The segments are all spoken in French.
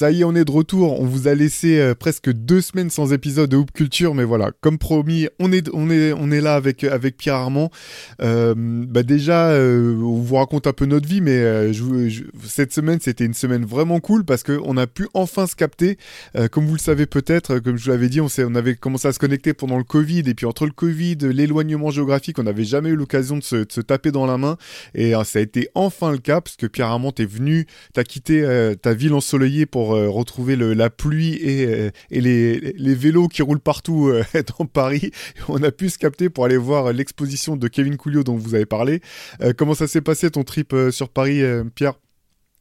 Ça y est, on est de retour. On vous a laissé euh, presque deux semaines sans épisode de Hoop Culture, mais voilà, comme promis, on est, on est, on est là avec, avec Pierre Armand. Euh, bah déjà, euh, on vous raconte un peu notre vie, mais cette semaine, c'était une semaine vraiment cool parce qu'on a pu enfin se capter. comme vous le savez peut-être, comme je vous l'avais dit, on, on avait commencé à se connecter pendant le Covid, et puis entre le Covid, l'éloignement géographique, on n'avait jamais eu l'occasion de se, se, taper dans la main. Et ça a été enfin le cas, parce que Pierre Armand est venu, t'as quitté ta ville ensoleillée pour retrouver le, la pluie et, euh, et les, les, vélos qui roulent partout euh, dans Paris. On a pu se capter pour aller voir l'exposition de Kevin Coulio dont vous avez parlé. Euh, comment ça s'est passé ton trip sur Paris, Pierre?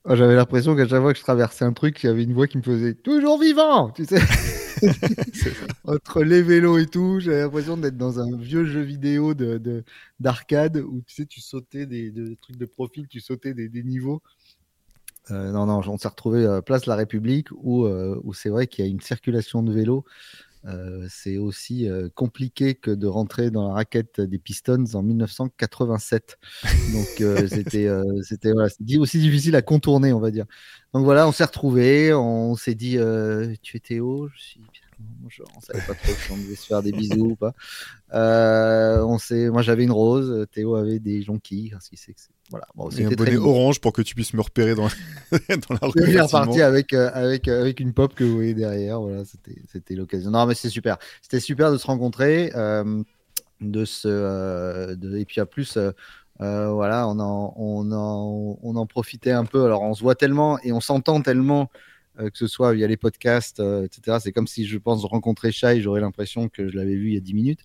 Ah, J'avais l'impression qu'à chaque fois que je traversais un truc, il y avait une voix qui me faisait toujours vivant, tu sais. Entre les vélos et tout, j'avais l'impression d'être dans un vieux jeu vidéo de d'arcade où tu sais, tu sautais des, trucs de profil, tu sautais des, des niveaux. Euh, non, non, on s'est retrouvé à Place de la République où, euh, où c'est vrai qu'il y a une circulation de vélos. Euh, c'est aussi compliqué que de rentrer dans la raquette des Pistons en 1987. Donc c'était c'était voilà, aussi difficile à contourner, on va dire. Donc voilà, on s'est retrouvé, on s'est dit tu étais où Je suis on savait pas trop si on devait se faire des bisous ou pas. on sait, moi j'avais une rose, Théo avait des jonquilles. Parce qu'il sait que voilà. Bon, un bonnet orange pour que tu puisses me repérer dans, dans la rue. Je suis reparti avec, euh, avec, euh, avec une pop que vous voyez derrière. Voilà, c'était l'occasion. Non, mais c'est super. C'était super de se rencontrer. Euh, de se, de, et puis à plus, voilà, on en, on, en, on en profitait un peu. Alors, on se voit tellement et on s'entend tellement que ce soit via les podcasts, etc. C'est comme si je pense rencontrer Shai, j'aurais l'impression que je l'avais vu il y a 10 minutes.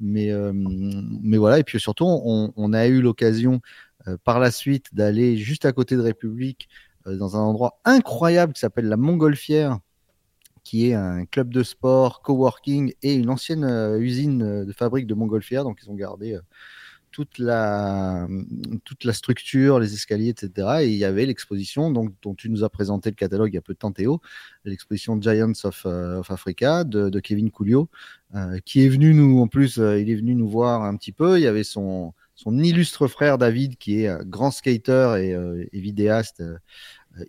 Mais, mais voilà, et puis surtout, on, a eu l'occasion euh, par la suite d'aller juste à côté de République euh, dans un endroit incroyable qui s'appelle la Montgolfière qui est un club de sport, coworking et une ancienne euh, usine de fabrique de montgolfière. Donc, ils ont gardé toute la, toute la structure, les escaliers, etc. Et il y avait l'exposition donc, dont tu nous as présenté le catalogue il y a peu de temps, Théo, l'exposition Giants of, of Africa de, Kevin Coulio, qui est venu nous, en plus, il est venu nous voir un petit peu. Il y avait son, son illustre frère David, qui est grand skater et, euh, vidéaste euh,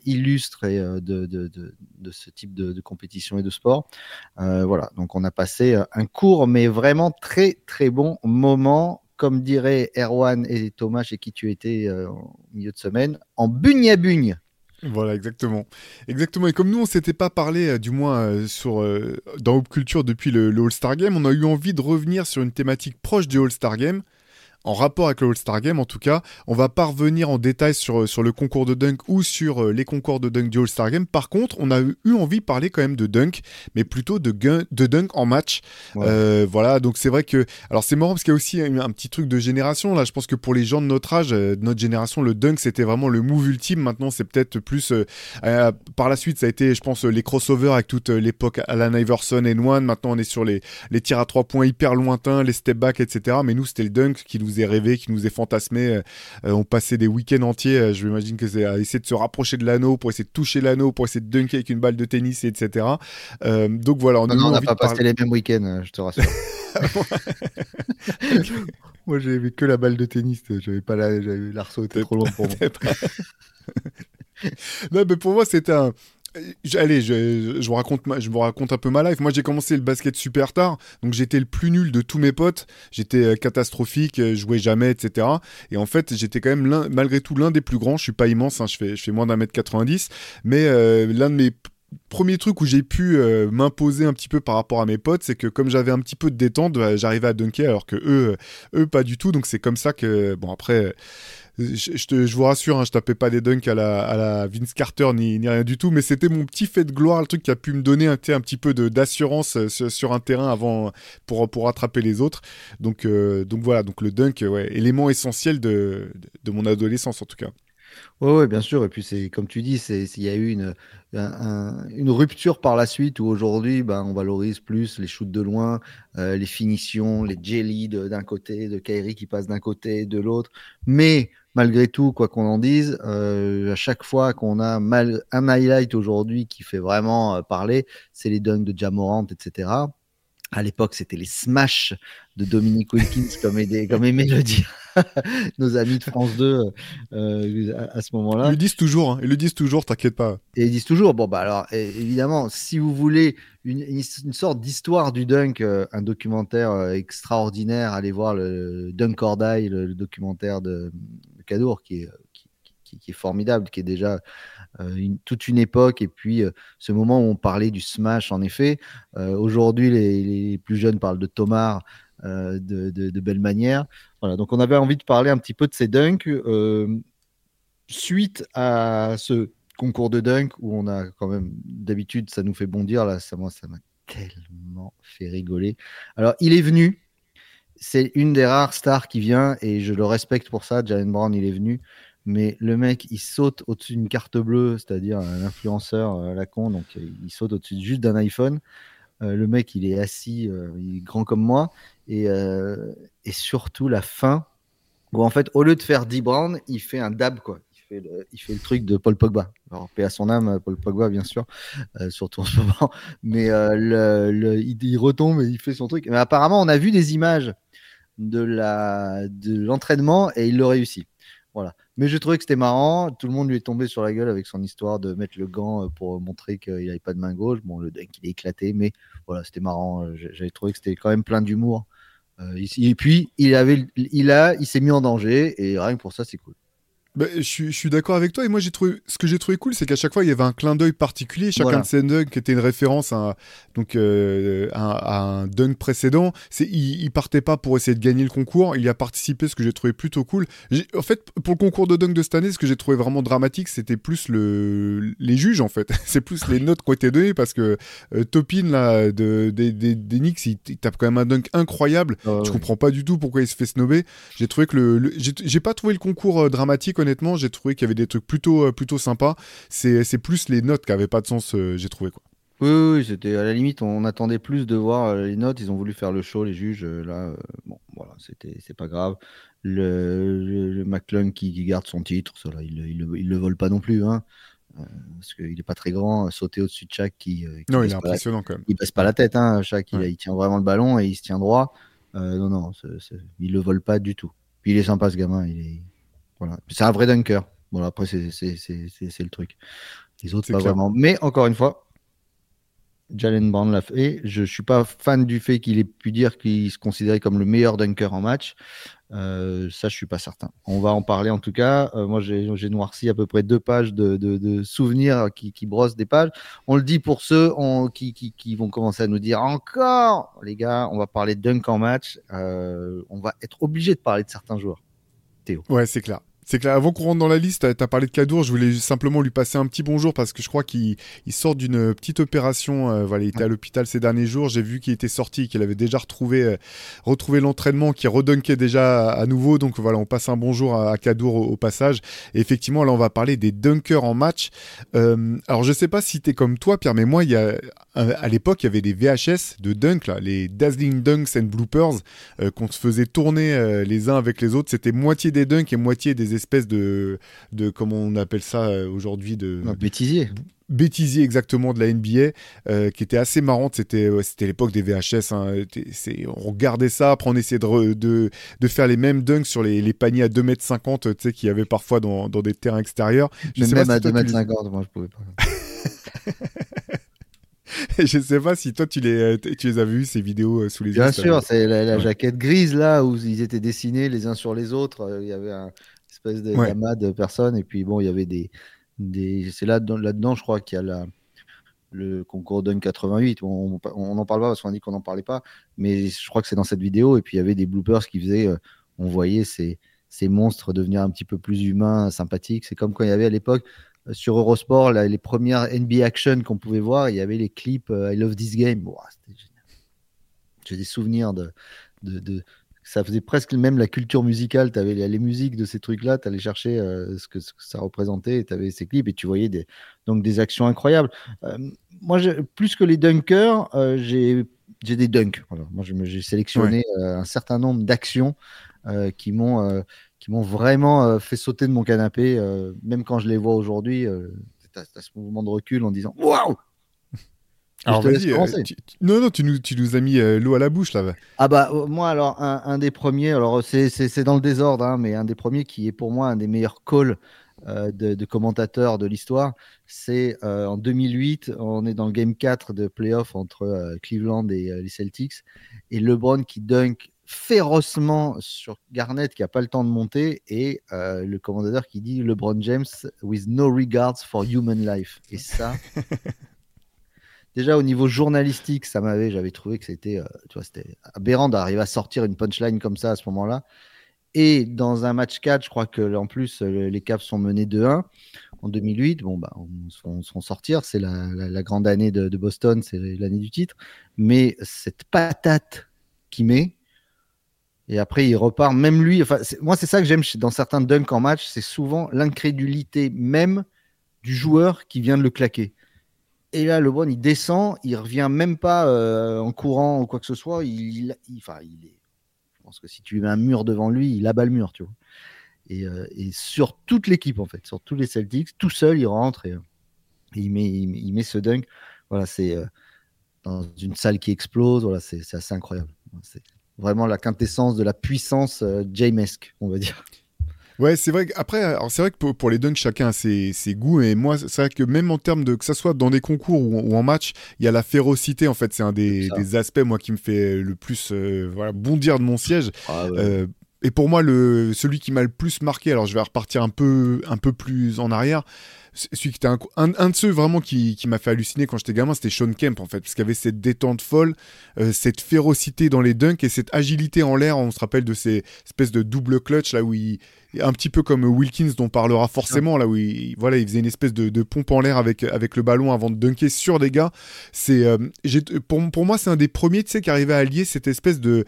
illustre euh, de, de, de, ce type de, compétition et de sport. voilà, donc on a passé un court mais vraiment très très bon moment, comme dirait Erwan et Thomas chez qui tu étais au milieu de semaine, en bugne à bugne. Voilà, exactement. Exactement. Et comme nous, on s'était pas parlé, du moins sur, dans Hope Culture depuis le, le All-Star Game, on a eu envie de revenir sur une thématique proche du All-Star Game, en rapport avec le All-Star Game en tout cas. On va pas revenir en détail sur, sur le concours de dunk ou sur euh, les concours de dunk du All-Star Game. Par contre, on a eu envie de parler quand même de dunk, mais plutôt de, de dunk en match. Euh, voilà, donc c'est vrai que... Alors c'est marrant parce qu'il y a aussi un, petit truc de génération. Là, je pense que pour les gens de notre âge, euh, de notre génération, le dunk, c'était vraiment le move ultime. Maintenant, c'est peut-être plus... par la suite, ça a été, je pense, les crossovers avec toute l'époque Alan Iverson et One. Maintenant, on est sur les, les tirs à trois points hyper lointains, les step back, etc. Mais nous, c'était le dunk qui nous nous est rêvé, qui nous est fantasmé. Euh, on passait des week-ends entiers, euh, je m'imagine que c'est à essayer de se rapprocher de l'anneau, pour essayer de toucher l'anneau, pour essayer de dunker avec une balle de tennis, etc. Euh, donc voilà, on n'a pas passé les mêmes week-ends, je te rassure. Moi, j'avais que la balle de tennis, j'avais pas l'arceau était trop long pour moi. non, mais pour moi, c'était un Allez, je, vous raconte, je vous raconte un peu ma life. Moi, j'ai commencé le basket super tard, donc j'étais le plus nul de tous mes potes. J'étais euh, catastrophique, euh, je jouais jamais, etc. Et en fait, j'étais quand même malgré tout l'un des plus grands. Je suis pas immense, hein, je fais, moins d'un mètre 90, mais euh, l'un de mes premiers trucs où j'ai pu m'imposer un petit peu par rapport à mes potes, c'est que comme j'avais un petit peu de détente, j'arrivais à dunker alors que eux, eux pas du tout. Donc c'est comme ça que bon après je, te, je vous rassure, hein, je tapais pas des dunks à la, à la Vince Carter ni, rien du tout, mais c'était mon petit fait de gloire, le truc qui a pu me donner un, un petit peu d'assurance euh, sur, un terrain avant pour, pour rattraper les autres. Donc, euh, donc voilà, donc le dunk, ouais, élément essentiel de, de mon adolescence en tout cas. Oui, ouais, bien sûr. Et puis, comme tu dis, il y a eu une, une rupture par la suite où aujourd'hui, ben, on valorise plus les shoots de loin, euh, les finitions, les jelly d'un côté, de Kairi qui passe d'un côté, de l'autre. Mais malgré tout, quoi qu'on en dise, euh, à chaque fois qu'on a mal, un highlight aujourd'hui qui fait vraiment euh, parler, c'est les dunks de Jamorant, etc. À l'époque, c'était les smash de Dominique Wilkins, comme, comme aimait le dire nos amis de France 2 euh, à, ce moment-là. Ils le disent toujours, hein. ils le disent toujours, t'inquiète pas. Et ils disent toujours, bon, bah alors, évidemment, si vous voulez une, une sorte d'histoire du dunk, euh, un documentaire extraordinaire, allez voir le Dunk or Die, le, documentaire de Qui est, formidable, qui est déjà une, toute une époque, et puis ce moment où on parlait du smash, en effet. Aujourd'hui, les, plus jeunes parlent de Tomar, euh, de, belle manière. Voilà, donc on avait envie de parler un petit peu de ces dunks euh, suite à ce concours de dunk où on a quand même d'habitude ça nous fait bondir là ça m'a tellement fait rigoler. Alors il est venu, c'est une des rares stars qui vient et je le respecte pour ça. Jalen Brown il est venu, mais le mec il saute au-dessus d'une carte bleue, c'est-à-dire un influenceur à la con, donc il saute au-dessus juste d'un iPhone. Euh, le mec, il est assis, euh, il est grand comme moi. Et, euh, surtout la fin, où en fait, au lieu de faire 10 Brown, il fait un dab, quoi. Il fait, le, truc de Paul Pogba. Alors, paix à son âme, Paul Pogba, bien sûr, surtout en ce moment. Mais le, il, retombe et il fait son truc. Mais apparemment, on a vu des images de l'entraînement et il le réussit. Voilà. Mais je trouvais que c'était marrant. Tout le monde lui est tombé sur la gueule avec son histoire de mettre le gant euh, pour montrer qu'il n'avait pas de main gauche. Bon, le deck, il est éclaté, mais voilà, c'était marrant. Euh, j'avais trouvé que c'était quand même plein d'humour. Euh, et puis, il, il, il s'est mis en danger, et rien que pour ça, c'est cool. Bah, je, suis, je suis d'accord avec toi. Et moi, j'ai trouvé, ce que j'ai trouvé cool, c'est qu'à chaque fois, il y avait un clin d'œil particulier. Chacun de ces dunks était une référence à, donc, euh, à, un dunk précédent. C'est, il, il, partait pas pour essayer de gagner le concours. Il y a participé, ce que j'ai trouvé plutôt cool. En fait, pour le concours de dunk de cette année, ce que j'ai trouvé vraiment dramatique, c'était plus le, les juges, en fait. c'est plus les notes qui ont été données parce que euh, Topin, là, de, des, des Knicks, il, tape quand même un dunk incroyable. je comprends pas du tout pourquoi il se fait snobber. J'ai trouvé que le, j'ai, pas trouvé le concours euh, dramatique honnêtement, j'ai trouvé qu'il y avait des trucs plutôt, euh, plutôt sympas. C'est plus les notes qui n'avaient pas de sens, euh, j'ai trouvé. Quoi. Oui, c'était à la limite, on attendait plus de voir euh, les notes. Ils ont voulu faire le show, les juges. Là, bon, voilà, c'était, c'est pas grave. Le, le, McClung qui, garde son titre, ça, là, il, il, le vole pas non plus, hein, parce qu'il est pas très grand. Sauter au-dessus de chaque qui, non, il est impressionnant quand même. Il baisse pas la tête, hein, il, tient vraiment le ballon et il se tient droit. non, non, il le vole pas du tout. Puis il est sympa ce gamin, il est, voilà. C'est un vrai dunker. Bon, après, c'est le truc. Les autres, pas vraiment. Mais encore une fois, Jalen Brown l'a fait. Je ne suis pas fan du fait qu'il ait pu dire qu'il se considérait comme le meilleur dunker en match. Euh, ça, je suis pas certain. On va en parler en tout cas. Euh, moi, j'ai noirci à peu près deux pages de, de, souvenirs qui, qui, brossent des pages. On le dit pour ceux qui, qui, qui, vont commencer à nous dire encore, les gars, on va parler de dunk en match. Euh, on va être obligé de parler de certains joueurs. Théo. Ouais, c'est clair c'est que avant qu'on rentre dans la liste, tu as parlé de Cadour, je voulais simplement lui passer un petit bonjour parce que je crois qu'il sort d'une petite opération. Euh, voilà, il était à l'hôpital ces derniers jours. J'ai vu qu'il était sorti, qu'il avait déjà retrouvé, euh, retrouvé l'entraînement, qu'il redunkait déjà à, nouveau. Donc voilà, on passe un bonjour à, Cadour au, passage. Et effectivement, là, on va parler des dunkers en match. Euh, alors, je sais pas si tu es comme toi, Pierre, mais moi, il y a, à l'époque, il y avait des VHS de dunk, là, les Dazzling Dunks and Bloopers, qu'on se faisait tourner les uns avec les autres. C'était moitié des dunks et moitié des espèce de, de comment on appelle ça euh, aujourd'hui de bêtisier bêtisier exactement de la NBA euh, qui était assez marrante c'était c'était l'époque des VHS hein. on regardait ça après on essayait de, de, de, faire les mêmes dunks sur les, les paniers à 2m50 tu sais qu'il y avait parfois dans, dans, des terrains extérieurs je sais même à 2m50 moi je pouvais pas je sais pas si toi tu les, tu les as vus ces vidéos sous les yeux. Bien sûr, c'est la, jaquette grise là où ils étaient dessinés les uns sur les autres. Il y avait un, espèce de ouais. de personnes. Et puis bon, il y avait des. des... C'est là, là-dedans, je crois qu'il y a la, le concours Dunk 88. On n'en parle pas parce qu'on dit qu'on n'en parlait pas. Mais je crois que c'est dans cette vidéo. Et puis il y avait des bloopers qui faisaient. Euh, on voyait ces, ces monstres devenir un petit peu plus humains, sympathiques. C'est comme quand il y avait à l'époque euh, sur Eurosport les premières NBA Action qu'on pouvait voir. Il y avait les clips euh, I Love This Game. c'était génial. J'ai des souvenirs de, de, de, ça faisait presque même la culture musicale. Tu avais les, musiques de ces trucs-là, tu allais chercher euh, ce, que, ça représentait, tu avais ces clips et tu voyais des, donc des actions incroyables. Euh, moi, plus que les dunkers, euh, j'ai des dunks. Moi, j'ai sélectionné un certain nombre d'actions qui m'ont qui m'ont vraiment fait sauter de mon canapé, même quand je les vois aujourd'hui. tu as, ce mouvement de recul en disant Waouh Alors vas-y, non, non, tu nous, tu nous as mis l'eau à la bouche là. Ah bah moi alors un, des premiers, alors c'est dans le désordre, hein, mais un des premiers qui est pour moi un des meilleurs calls euh, de, commentateurs de l'histoire. C'est euh, en 2008, on est dans le game 4 de playoff entre euh, Cleveland et les Celtics. Et LeBron qui dunk férocement sur Garnett qui n'a pas le temps de monter et le commentateur qui dit LeBron James with no regards for human life. Et ça, déjà au niveau journalistique, ça m'avait, j'avais trouvé que c'était, tu vois, c'était aberrant d'arriver à sortir une punchline comme ça à ce moment-là. Et dans un match 4, je crois que en plus euh, les Cavs sont menés 2-1 en 2008. Bon, bah, on se sortir. C'est la, grande année de, Boston, c'est l'année du titre. Mais cette patate qu'il met, et après il repart, même lui. Enfin, moi, c'est ça que j'aime dans certains dunks en match, c'est souvent l'incrédulité même du joueur qui vient de le claquer. Et là, le bon, il descend, il revient même pas euh, en courant ou quoi que ce soit. Il, enfin, il est pense que si tu lui mets un mur devant lui, il abat le mur, tu vois. Et, euh, sur toute l'équipe, en fait, sur tous les Celtics, tout seul, il rentre et, il, met, il, ce dunk. Voilà, c'est euh, dans une salle qui explose. Voilà, c'est assez incroyable. C'est vraiment la quintessence de la puissance euh, Jamesque, on va dire. Ouais, c'est vrai. Après, c'est vrai que pour, les dunks, chacun a ses, goûts. Et moi, c'est vrai que même en termes de que ça soit dans des concours ou, en match, il y a la férocité. En fait, c'est un des, aspects moi qui me fait le plus euh, voilà, bondir de mon siège. Ah euh, et pour moi, le, celui qui m'a le plus marqué, alors je vais repartir un peu, un peu plus en arrière, celui qui était un, un, de ceux vraiment qui, qui m'a fait halluciner quand j'étais gamin, c'était Sean Kemp en fait, parce qu'il y avait cette détente folle, euh, cette férocité dans les dunks et cette agilité en l'air. On se rappelle de ces espèces de double clutch là où il, un petit peu comme Wilkins dont on parlera forcément là où il, voilà, il faisait une espèce de, de pompe en l'air avec, avec le ballon avant de dunker sur des gars. C'est, euh, pour, pour moi, c'est un des premiers, tu sais, qui arrivait à allier cette espèce de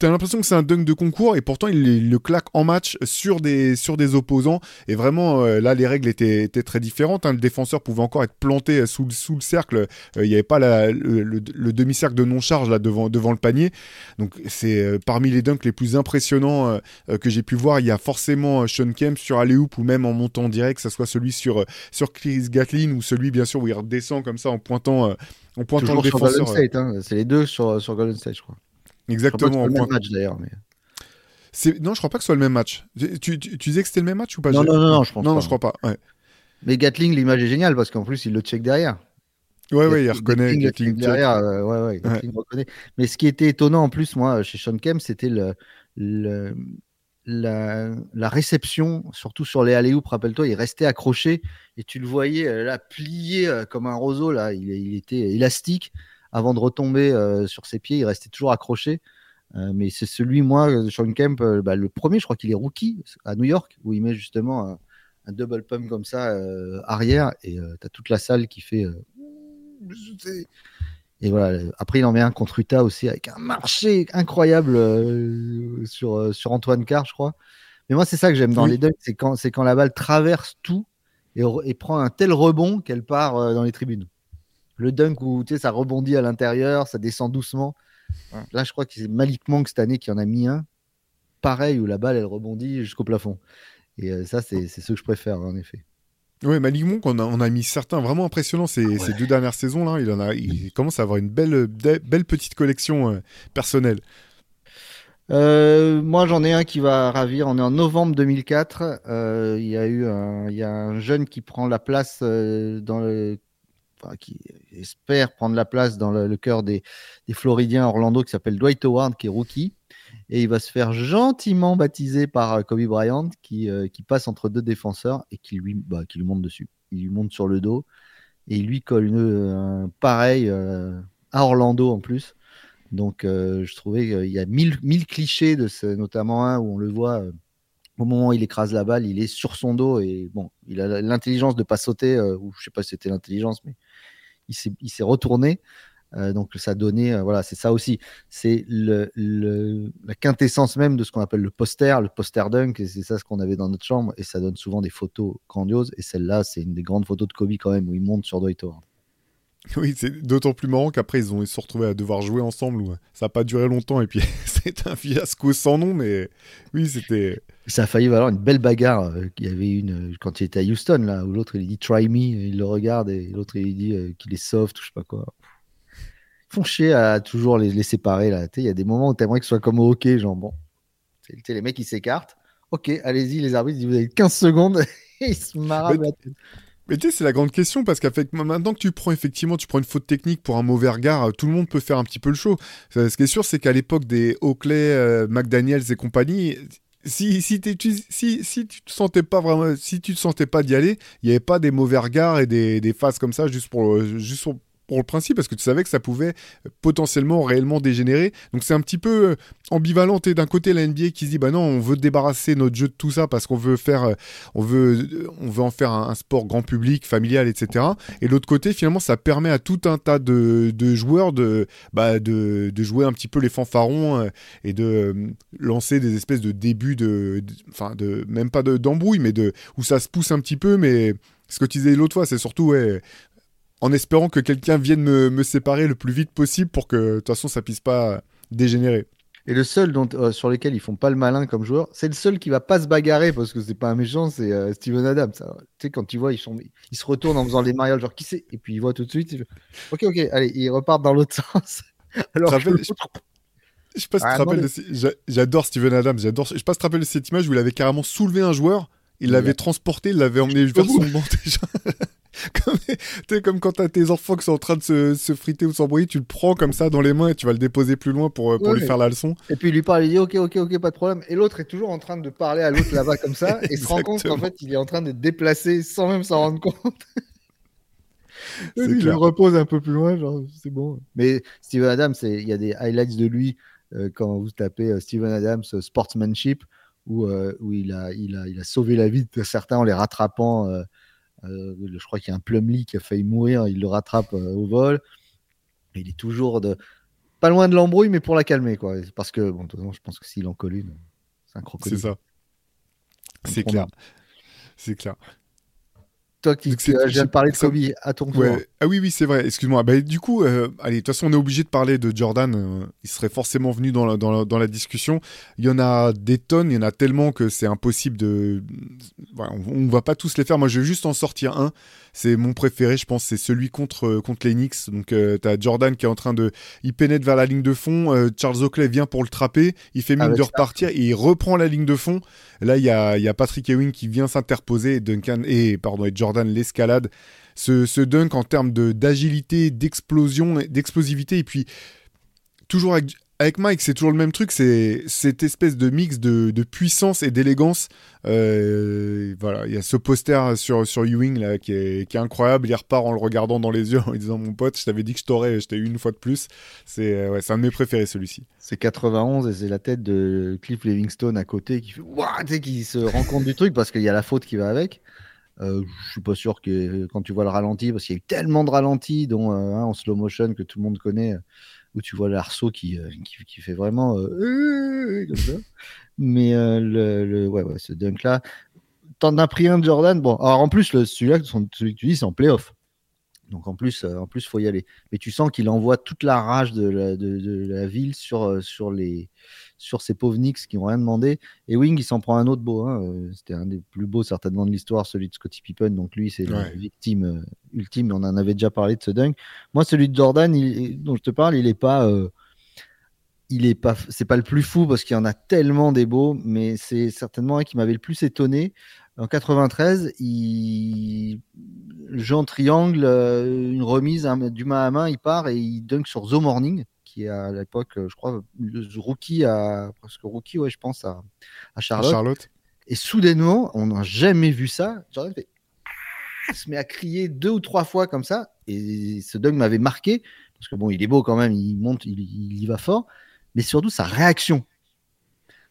T'as l'impression que c'est un dunk de concours et pourtant il, le claque en match sur des, sur des opposants. Et vraiment, euh, là, les règles étaient, étaient très différentes. Hein. Le défenseur pouvait encore être planté sous, sous le cercle. Euh, il n'y avait pas la, le, demi-cercle de non-charge là devant, devant le panier. Donc c'est euh, parmi les dunks les plus impressionnants que j'ai pu voir. Il y a forcément Sean Kemp sur Alley-Hoop ou même en montant direct, que ce soit celui sur, sur Chris Gatlin ou celui bien sûr où il redescend comme ça en pointant, en pointant le défenseur. Hein. C'est les deux sur, sur Golden State, je crois. Exactement. le même match d'ailleurs. Mais... Non, je crois pas que ce soit le même match. Tu, tu, disais que c'était le même match ou pas? Non, non, non, je pense non, pas. Non, je crois pas. Mais Gatling, l'image est géniale parce qu'en plus, il le check derrière. Ouais, ouais, il reconnaît. Gatling, derrière, euh, ouais, ouais, Gatling reconnaît. Mais ce qui était étonnant en plus, moi, chez Sean Kemp, c'était le, le, la, la, réception, surtout sur les alley rappelle-toi, il restait accroché et tu le voyais euh, là, plié euh, comme un roseau, là, il, il était élastique avant de retomber euh, sur ses pieds, il restait toujours accroché. Euh, mais c'est celui, moi, Sean Kemp, euh, bah, le premier, je crois qu'il est rookie à New York, où il met justement un, double pump comme ça arrière, et tu as toute la salle qui fait. Et voilà. Après, il en met un contre Utah aussi avec un marché incroyable sur, sur Antoine Carr, je crois. Mais moi, c'est ça que j'aime dans les dunks, c'est quand, quand la balle traverse tout et, et prend un tel rebond qu'elle part dans les tribunes. Le dunk où tu sais, ça rebondit à l'intérieur, ça descend doucement. Là, je crois que c'est Malik Monk cette année qui en a mis un. Pareil, où la balle, elle rebondit jusqu'au plafond. Et euh, ça, c'est ce que je préfère, en effet. Oui, Malik Monk, on a, on a mis certains vraiment impressionnants ces, ah ces deux dernières saisons. là. Il, en a, il commence à avoir une belle, belle petite collection euh, personnelle. Euh, moi, j'en ai un qui va ravir. On est en novembre 2004. il y a eu un, il y a un jeune qui prend la place dans le qui espère prendre la place dans le, cœur des, Floridiens Orlando, qui s'appelle Dwight Howard, qui est rookie. Et il va se faire gentiment baptiser par euh, Kobe Bryant, euh, qui, passe entre deux défenseurs et qui lui, bah, qui lui monte dessus. Il lui monte sur le dos et il lui colle une, pareil euh, à Orlando en plus. Donc je trouvais qu'il y a mille, clichés, de notamment un où on le voit au moment où il écrase la balle, il est sur son dos et bon, il a l'intelligence de pas sauter, ou je sais pas si c'était l'intelligence, mais il s'est retourné. Euh, donc ça donnait, euh, voilà, c'est ça aussi. C'est la quintessence même de ce qu'on appelle le poster, le poster dunk, et c'est ça ce qu'on avait dans notre chambre, et ça donne souvent des photos grandioses. Et celle-là, c'est une des grandes photos de Kobe quand même, où il monte sur Dwight Howard. Oui, c'est d'autant plus marrant qu'après ils se sont retrouvés à devoir jouer ensemble. ça n'a pas duré longtemps et puis c'est un fiasco sans nom, mais oui, c'était. Ça a failli valoir une belle bagarre. Il y avait une quand il était à Houston, là, où l'autre il dit try me, il le regarde et l'autre il dit qu'il est soft ou je sais pas quoi. Ils font chier à toujours les, les séparer là. Il y a des moments où tu aimerais que ce soit comme au hockey, genre bon, les mecs ils s'écartent. Ok, allez-y, les arbitres, vous avez 15 secondes et ils se marrent. Mais tu sais, c'est la grande question parce qu'avec maintenant que tu prends effectivement, tu prends une faute technique pour un mauvais regard, tout le monde peut faire un petit peu le show. Ce qui est sûr, c'est qu'à l'époque des Oakley, euh, McDaniels et compagnie, si, si, si, si, tu te sentais pas vraiment, si tu te sentais pas d'y aller, il n'y avait pas des mauvais regards et des, des phases comme ça juste pour, juste pour, pour le principe, parce que tu savais que ça pouvait potentiellement réellement dégénérer. Donc c'est un petit peu euh, ambivalent. Et d'un côté, la NBA qui se dit, bah non, on veut débarrasser notre jeu de tout ça parce qu'on veut faire, euh, on veut, euh, on veut en faire un, sport grand public, familial, etc. Et l'autre côté, finalement, ça permet à tout un tas de, de joueurs de, bah, de, de, jouer un petit peu les fanfarons et de lancer des espèces de débuts de, enfin, de, même pas d'embrouille, mais de, où ça se pousse un petit peu, mais ce que tu disais l'autre fois, c'est surtout ouais, en espérant que quelqu'un vienne me, séparer le plus vite possible pour que de toute façon ça puisse pas dégénérer. Et le seul dont, euh, sur lequel ils font pas le malin comme joueur, c'est le seul qui va pas se bagarrer parce que c'est pas un méchant, c'est euh, Steven Adams. Tu sais, quand tu vois, ils, sont, ils se retournent en faisant les mariages, genre qui c'est? Et puis il voit tout de suite, ok, ok, allez, ils repartent dans l'autre sens. Alors, je, sais pas si tu te ah, rappelles, j'adore Steven Adams, j'adore. Je sais pas si tu te rappelles de cette image où il avait carrément soulevé un joueur, il l'avait transporté, il l'avait emmené vers son banc déjà. comme, comme quand t'as tes enfants qui sont en train de se, se friter ou s'embrouiller, tu le prends comme ça dans les mains et tu vas le déposer plus loin pour, pour lui faire la leçon. Et puis il lui parle, il dit ok, ok, ok, pas de problème. Et l'autre est toujours en train de parler à l'autre là-bas comme ça et se rend compte qu'en fait il est en train de déplacer sans même s'en rendre compte. et il le repose un peu plus loin, genre c'est bon. Mais Steven Adams, il y a des highlights de lui euh, quand vous tapez euh, Steven Adams euh, sportsmanship où, où il, a, il, a, il a sauvé la vie de certains en les rattrapant je crois qu'il y a un Plumlee qui a failli mourir, il le rattrape euh, au vol. il est toujours de pas loin de l'embrouille, mais pour la calmer, quoi. Parce que, bon, je pense que s'il en colle une, c'est un crocodile. C'est ça. C'est clair. C'est clair. Toi qui viens de parler de Kobe, à ton tour. Ah oui, oui, c'est vrai, excuse-moi. Bah, du coup, euh, allez, de toute façon, on est obligé de parler de Jordan. Euh, il serait forcément venu dans la, dans, dans la, discussion. Il y en a des tonnes, il y en a tellement que c'est impossible de. on, ne va pas tous les faire. Moi, je vais juste en sortir un. C'est mon préféré, je pense, c'est celui contre, euh, contre les Knicks. Donc, euh, tu as Jordan qui est en train de. Il pénètre vers la ligne de fond. Euh, Charles Oakley vient pour le trapper. Il fait mine de repartir et il reprend la ligne de fond. Là, il y a, y a, Patrick Ewing qui vient s'interposer. Et Duncan et, pardon, et Jordan l'escalade. Ce, dunk en termes d'agilité, d'explosion, d'explosivité. Et puis, toujours avec, Mike, c'est toujours le même truc, c'est cette espèce de mix de, puissance et d'élégance. Euh, voilà, il y a ce poster sur, sur Ewing là, qui, est, incroyable. Il repart en le regardant dans les yeux en disant Mon pote, je t'avais dit que je t'aurais, je t'ai eu une fois de plus. C'est euh, ouais, un de mes préférés celui-ci. C'est 91 et c'est la tête de Cliff Livingstone à côté qui fait qui se rend compte du truc parce qu'il y a la faute qui va avec. Euh, je suis pas sûr que quand tu vois le ralenti, parce qu'il y a eu tellement de ralentis, dont euh, en slow motion que tout le monde connaît où tu vois l'arceau qui, euh, qui, fait vraiment euh. Mais euh, le, le, ouais, ouais, ce dunk-là, t'en as pris un de Jordan? Bon, alors en plus, celui-là, celui que tu dis, c'est en playoff. Donc en plus, en plus, faut y aller. Mais tu sens qu'il envoie toute la rage de la, de la ville sur, sur les, sur ces pauvres Knicks qui n'ont rien demandé. Et Wing, il s'en prend un autre beau. Hein. Euh, c'était un des plus beaux, certainement, de l'histoire, celui de Scottie Pippen. Donc lui, c'est la victime euh, ultime. On en avait déjà parlé de ce dunk. Moi, celui de Jordan, dont je te parle, il n'est pas. Euh, il est pas, c'est pas le plus fou parce qu'il y en a tellement des beaux, mais c'est certainement un qui m'avait le plus étonné. En 93, il Jean Triangle, une remise du main à main, il part et il dunk sur The Morning qui est à l'époque, je crois, rookie à presque rookie, ouais, je pense à, Charlotte. Et soudainement, on n'a jamais vu ça. Jordan fait, se met à crier deux ou trois fois comme ça, et ce dunk m'avait marqué parce que bon, il est beau quand même, il monte, il, y va fort, mais surtout sa réaction.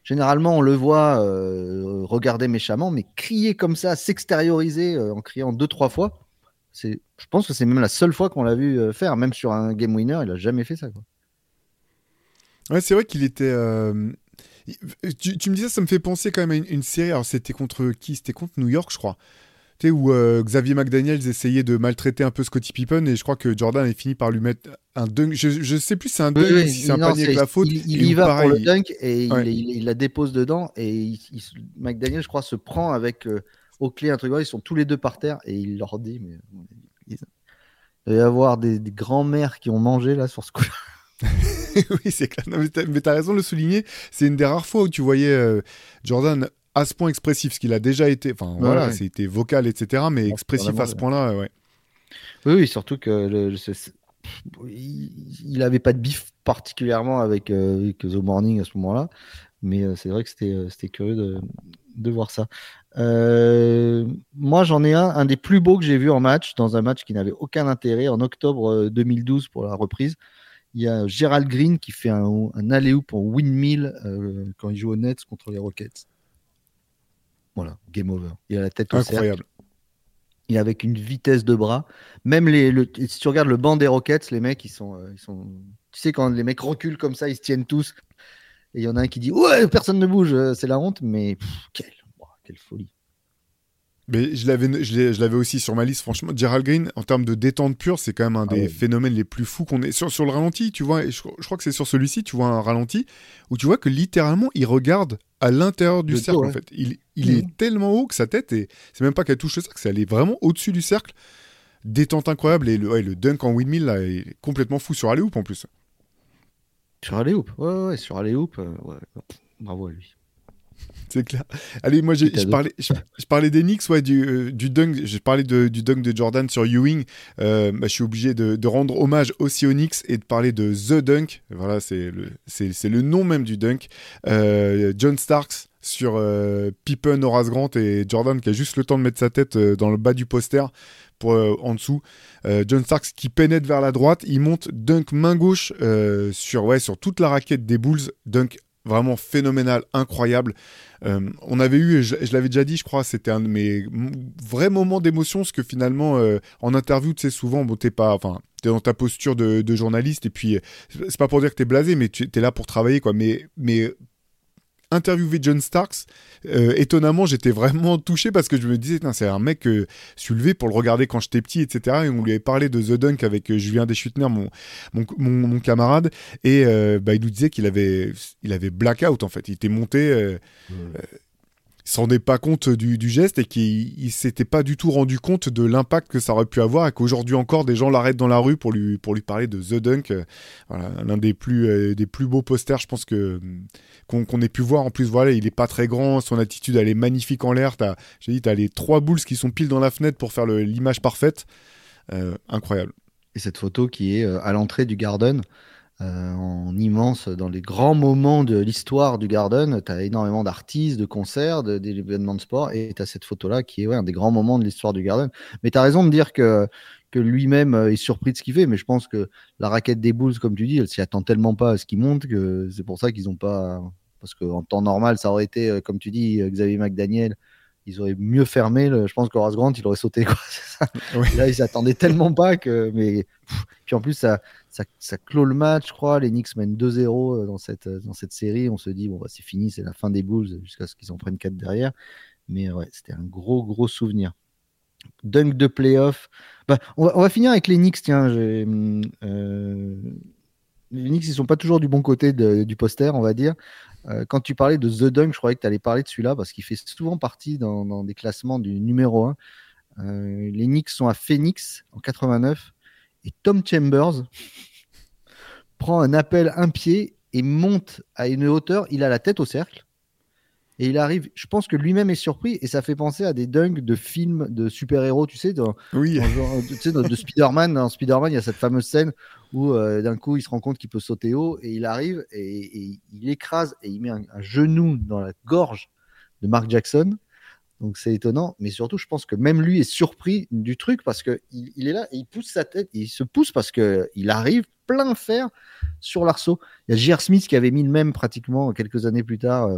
Généralement, on le voit euh, regarder méchamment, mais crier comme ça, s'extérioriser euh, en criant deux trois fois, je pense que c'est même la seule fois qu'on l'a vu euh, faire, même sur un game winner, il a jamais fait ça. Quoi. Ouais, c'est vrai qu'il était. Euh, tu, me disais, ça me fait penser quand même à une, série. Alors, c'était contre qui? C'était contre New York, je crois. Tu sais, où euh, Xavier McDaniels essayait de maltraiter un peu Scottie Pippen et je crois que Jordan a fini par lui mettre un dunk. Je, je sais plus si c'est un dunk, Oui, oui, si c'est un non, panier avec la faute. Il, il y va pareil, pour le dunk et il, Ouais. il- il la dépose dedans. Et il- il- McDaniel, je crois, se prend avec euh, Oakley un truc. Ils sont tous les deux par terre et il leur dit mais, il doit y avoir des, des grands-mères qui ont mangé là sur ce coup oui, c'est clair. Non, mais t'as raison de le souligner. C'est une des rares fois où tu voyais euh, Jordan à ce point expressif, ce qu'il a déjà été. Enfin, voilà, ouais. c'était vocal, etc. Mais Ouais, expressif à ce point-là, ouais. Oui, oui, surtout que le, le- il n'avait pas de bif particulièrement avec, euh, avec The Morning à ce moment-là, mais euh, c'est vrai que c'était curieux de, de voir ça. Euh, moi, j'en ai un, un des plus beaux que j'ai vu en match, dans un match qui n'avait aucun intérêt, en octobre euh, 2012 pour la reprise. Il y a Gerald Green qui fait un, un alley-oop en windmill euh, quand il joue au Nets contre les Rockets. Voilà, game over. Il a la tête au cercle Incroyable. il est avec une vitesse de bras. Même les, le- si tu regardes le banc des Rockets, les mecs, ils sont, euh, ils sont. Tu sais, quand les mecs reculent comme ça, ils se tiennent tous. Et il y en a un qui dit Ouais, personne ne bouge, euh, c'est la honte, mais pff, quelle, quelle folie. Mais je l'avais, je aussi sur ma liste. Franchement, Gerald Green, en termes de détente pure, c'est quand même un Ah des phénomènes les plus fous qu'on ait. Sur, sur le ralenti, tu vois, et je, je crois que c'est sur celui-ci, tu vois un ralenti où tu vois que littéralement, il regarde à l'intérieur du Le cercle, en fait. Il, il est tellement haut que sa tête, et c'est même pas qu'elle touche le cercle, c'est elle est vraiment au-dessus du cercle. Détente incroyable. Et le, ouais, le dunk en windmill, là, est complètement fou sur Alley-Hoop en plus. Sur Alley-Hoop, ouais, ouais, ouais, sur Alley-Hoop, euh, ouais, bravo à lui. C'est clair. Allez, moi, je parlais, je, je parlais des Knicks, ouais, du, euh, du dunk. J'ai parlé de- du dunk de Jordan sur Ewing. Euh, bah, je suis obligé de, de rendre hommage aussi aux Knicks et de parler de The Dunk. Voilà, c'est le, c'est, le nom même du dunk. Euh, John Starks sur Pippen, Horace Grant et Jordan qui a juste le temps de mettre sa tête dans le bas du poster pour en dessous. John Starks qui pénètre vers la droite, il monte dunk main gauche sur ouais sur toute la raquette des Bulls. Dunk vraiment phénoménal, incroyable. Euh, on avait eu, je, je l'avais déjà dit, je crois, c'était un de mes vrais moments d'émotion, parce que finalement, euh, en interview, tu sais, souvent, bon, t'es pas, enfin, t'es dans ta posture de, de journaliste, et puis, euh, c'est pas pour dire que t'es blasé, mais tu es là pour travailler, quoi. Mais, mais interviewer John Starks, euh, étonnamment, j'étais vraiment touché parce que je me disais, c'est un mec que je suis levé pour le regarder quand j'étais petit, etc. Et on lui avait parlé de The Dunk avec euh, Julien Deschutner, mon, mon, mon, mon camarade, et euh, bah, il nous disait qu'il avait, il avait blackout en fait. Il était monté, euh, s'en rendait pas compte du, du geste et qu'il il s'était pas du tout rendu compte de l'impact que ça aurait pu avoir et qu'aujourd'hui encore des gens l'arrêtent dans la rue pour lui, pour lui parler de The Dunk. Euh, Voilà, l'un des plus, euh, des plus beaux posters, je pense que qu'on qu'on ait pu voir. En plus, voilà, il est pas très grand, son attitude elle est magnifique en l'air. J'ai dit, t'as les trois boules qui sont pile dans la fenêtre pour faire l'image parfaite. Euh, incroyable. Et cette photo qui est euh, à l'entrée du Garden, euh, en immense, dans les grands moments de l'histoire du Garden, tu as énormément d'artistes, de concerts, de- d'événements de sport, et tu as cette photo-là qui est un des grands moments de l'histoire du Garden. Mais tu as raison de dire que, que lui-même euh, est surpris de ce qu'il fait, mais je pense que la raquette des Bulls, comme tu dis, elle s'y attend tellement pas à ce qu'il monte que c'est pour ça qu'ils n'ont pas. Parce qu'en temps normal, ça aurait été, euh, comme tu dis, Xavier McDaniel. Ils auraient mieux fermé. le- je pense qu'Horace Grant, il aurait sauté. Quoi. Ça. Là, ils s'attendaient tellement pas que. Mais pff, puis en plus, ça, ça, ça clôt le match, je crois. Les Knicks mènent 2-0 dans cette, dans cette série. On se dit, bon, bah, c'est fini, c'est la fin des Bulls jusqu'à ce qu'ils en prennent 4 derrière. Mais ouais, c'était un gros, gros souvenir. Dunk de playoff. Bah, on, va, on va finir avec les Knicks. Tiens, hum, euh, les Knicks, ils sont pas toujours du bon côté de- du poster, on va dire. Euh, quand tu parlais de The Dunk, je croyais que tu allais parler de celui-là parce qu'il fait souvent partie dans, des classements du numéro 1. Euh, les Knicks sont à Phoenix en 89 et Tom Chambers prend un appel un pied et monte à une hauteur. Il a la tête au cercle et il arrive. Je pense que lui-même est surpris et ça fait penser à des dunks de films de super-héros, tu sais, dans, Oui, dans le genre, tu sais, de, de Spider-Man. Dans Spider-Man, il y a cette fameuse scène où euh, d'un coup il se rend compte qu'il peut sauter haut et il arrive et, et il écrase et il met un, un genou dans la gorge de Mark Jackson. Donc c'est étonnant, mais surtout je pense que même lui est surpris du truc parce que il, il est là et il pousse sa tête, il se pousse parce que il arrive plein fer sur l'arceau. Il y a J.R. Smith qui avait mis le même pratiquement quelques années plus tard euh,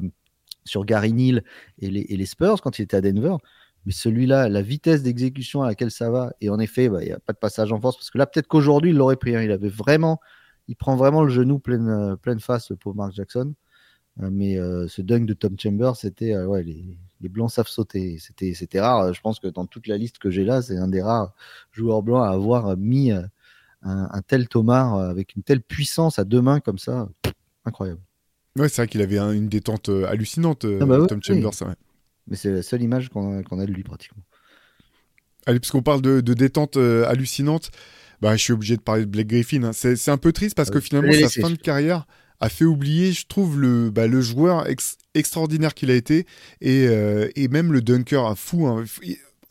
sur Gary Neal et les, Spurs quand il était à Denver. Mais celui-là, la vitesse d'exécution à laquelle ça va, et en effet, bah, il n'y a pas de passage en force, parce que là, peut-être qu'aujourd'hui, il l'aurait pris. hein. Il avait vraiment, il prend vraiment le genou pleine, euh, pleine face, le pauvre Mark Jackson. Euh, mais euh, ce dunk de Tom Chambers, c'était les, blancs savent sauter. C'était, c'était rare. Je pense que dans toute la liste que j'ai là, c'est un des rares joueurs blancs à avoir mis un, un tel Thomas avec une telle puissance à deux mains comme ça. Incroyable. Ouais, c'est vrai qu'il avait une détente hallucinante, ah bah Tom Chambers. Mais c'est la seule image qu'on a, de lui pratiquement. Allez, puisqu'on parle de, détente hallucinante, bah, je suis obligé de parler de Blake Griffin. Hein. C'est un peu triste parce que finalement, sa fin de carrière a fait oublier, je trouve, le, bah, le joueur extraordinaire qu'il a été et, euh, et, même le dunker à fou. Hein.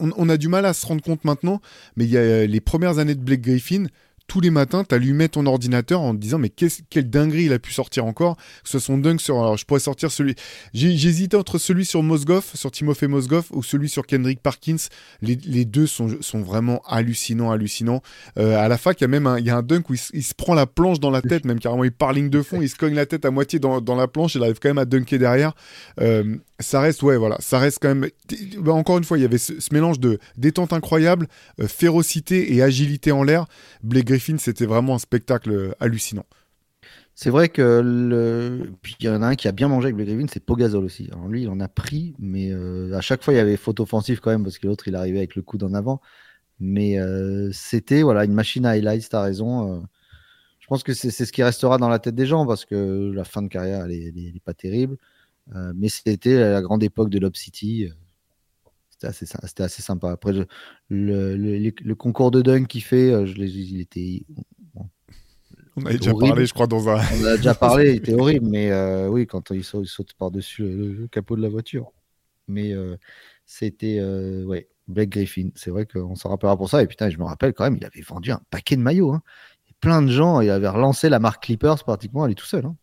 On, on, a du mal à se rendre compte maintenant, mais il y a les premières années de Blake Griffin, tous les matins, tu allumais ton ordinateur en te disant mais quelle dinguerie il a pu sortir encore. Que ce soit son dunk sur. Alors je pourrais sortir celui. J'hésitais entre celui sur Mosgoff, sur Timofey Mosgoff, ou celui sur Kendrick Parkins. Les, deux sont, sont, vraiment hallucinants, hallucinants. Euh, à la fac, il y a même un, y a un dunk où il, se prend la planche dans la tête, même carrément il part ligne de fond, il se cogne la tête à moitié dans, dans la planche, il arrive quand même à dunker derrière. Euh, ça reste, ouais, voilà, ça reste quand même. Bah, encore une fois, il y avait ce, mélange de détente incroyable, euh, férocité et agilité en l'air. Blake C'était vraiment un spectacle euh, hallucinant. C'est vrai que le... Puis il y en a un qui a bien mangé avec Blake Griffin, c'est Pogazol aussi. Alors lui, il en a pris, mais euh, à chaque fois, il y avait faute offensive quand même, parce que l'autre, il arrivait avec le coude en avant. Mais c'était voilà, une machine à highlights, t'as raison. je pense que c'est ce qui restera dans la tête des gens, parce que la fin de carrière, elle n'est pas terrible. Euh, mais c'était la grande époque de Lob City. Euh, c'était assez, c'était assez sympa. Après, le, le, concours de dunk qu'il fait, euh, je il était. on a déjà parlé, je crois, dans un. On a déjà parlé, il était horrible, mais oui, quand il saute, par-dessus le, capot de la voiture. Mais c'était. ouais, Blake Griffin. C'est vrai qu'on s'en rappellera pour ça. Et putain, je me rappelle quand même, il avait vendu un paquet de maillots. Hein. plein de gens, il avait relancé la marque Clippers pratiquement, elle est tout seul. Hein.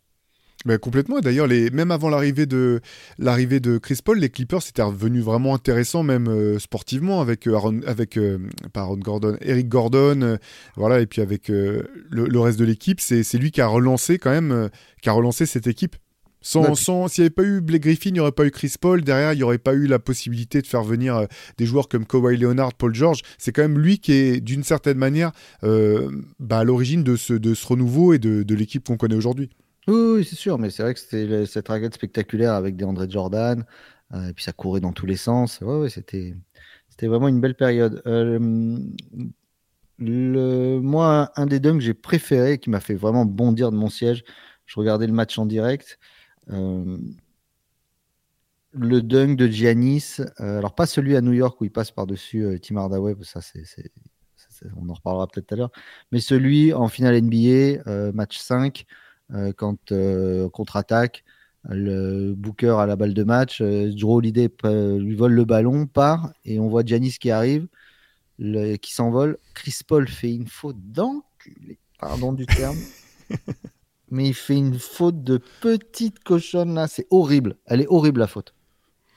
Mais complètement. D'ailleurs, les... même avant l'arrivée de l'arrivée de Chris Paul, les Clippers c'était revenu vraiment intéressant, même euh, sportivement, avec euh, Aaron, avec euh, Aaron Gordon, Eric Gordon, voilà, et puis avec le, reste de l'équipe. C'est lui qui a relancé quand même, qui a relancé cette équipe. Sans, sans s'il n'y avait pas eu Blake Griffin, il n'y aurait pas eu Chris Paul. Derrière, il n'y aurait pas eu la possibilité de faire venir des joueurs comme Kawhi Leonard, Paul George. C'est quand même lui qui est, d'une certaine manière, bah, à l'origine de ce, de ce renouveau et de, de l'équipe qu'on connaît aujourd'hui. Oui, c'est sûr, mais c'est vrai que c'était cette raquette spectaculaire avec des André Jordan, euh, et puis ça courait dans tous les sens. Ouais, c'était, vraiment une belle période. Euh, le, moi, un des dunks que j'ai préféré, qui m'a fait vraiment bondir de mon siège, je regardais le match en direct. Euh, le dunk de Giannis, alors pas celui à New York où il passe par-dessus Tim Hardaway, ça on en reparlera peut-être tout à l'heure, mais celui en finale NBA, match 5, euh, quand euh, contre-attaque, le Booker à la balle de match, euh, Drew Holiday lui vole le ballon, part, et on voit Giannis qui arrive, qui s'envole. Chris Paul fait une faute d'enculé, pardon du terme. mais il fait une faute de petite cochonne là, c'est horrible. Elle est horrible la faute.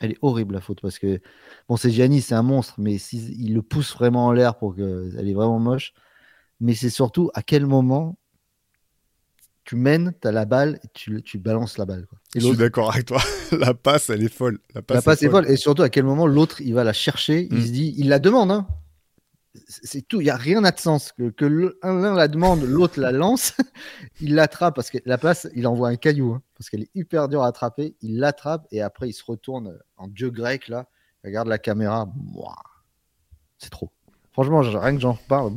Elle est horrible la faute parce que bon, c'est Giannis, c'est un monstre, mais il le pousse vraiment en l'air pour que elle est vraiment moche. Mais c'est surtout à quel moment tu mènes, tu as la balle, et tu, tu balances la balle. Quoi. je suis d'accord avec toi. la passe, elle est folle. La passe, est, folle. Et surtout, à quel moment l'autre, il va la chercher, il mm. se dit, il la demande. Hein. C'est tout, il n'y a rien n'a de sens. Que, que l'un la demande, l'autre la lance, il l'attrape parce que la passe, il envoie un caillou, hein, parce qu'elle est hyper dure à attraper. Il l'attrape et après, il se retourne en dieu grec, là, regarde la caméra. C'est trop. Franchement, rien que j'en reparle,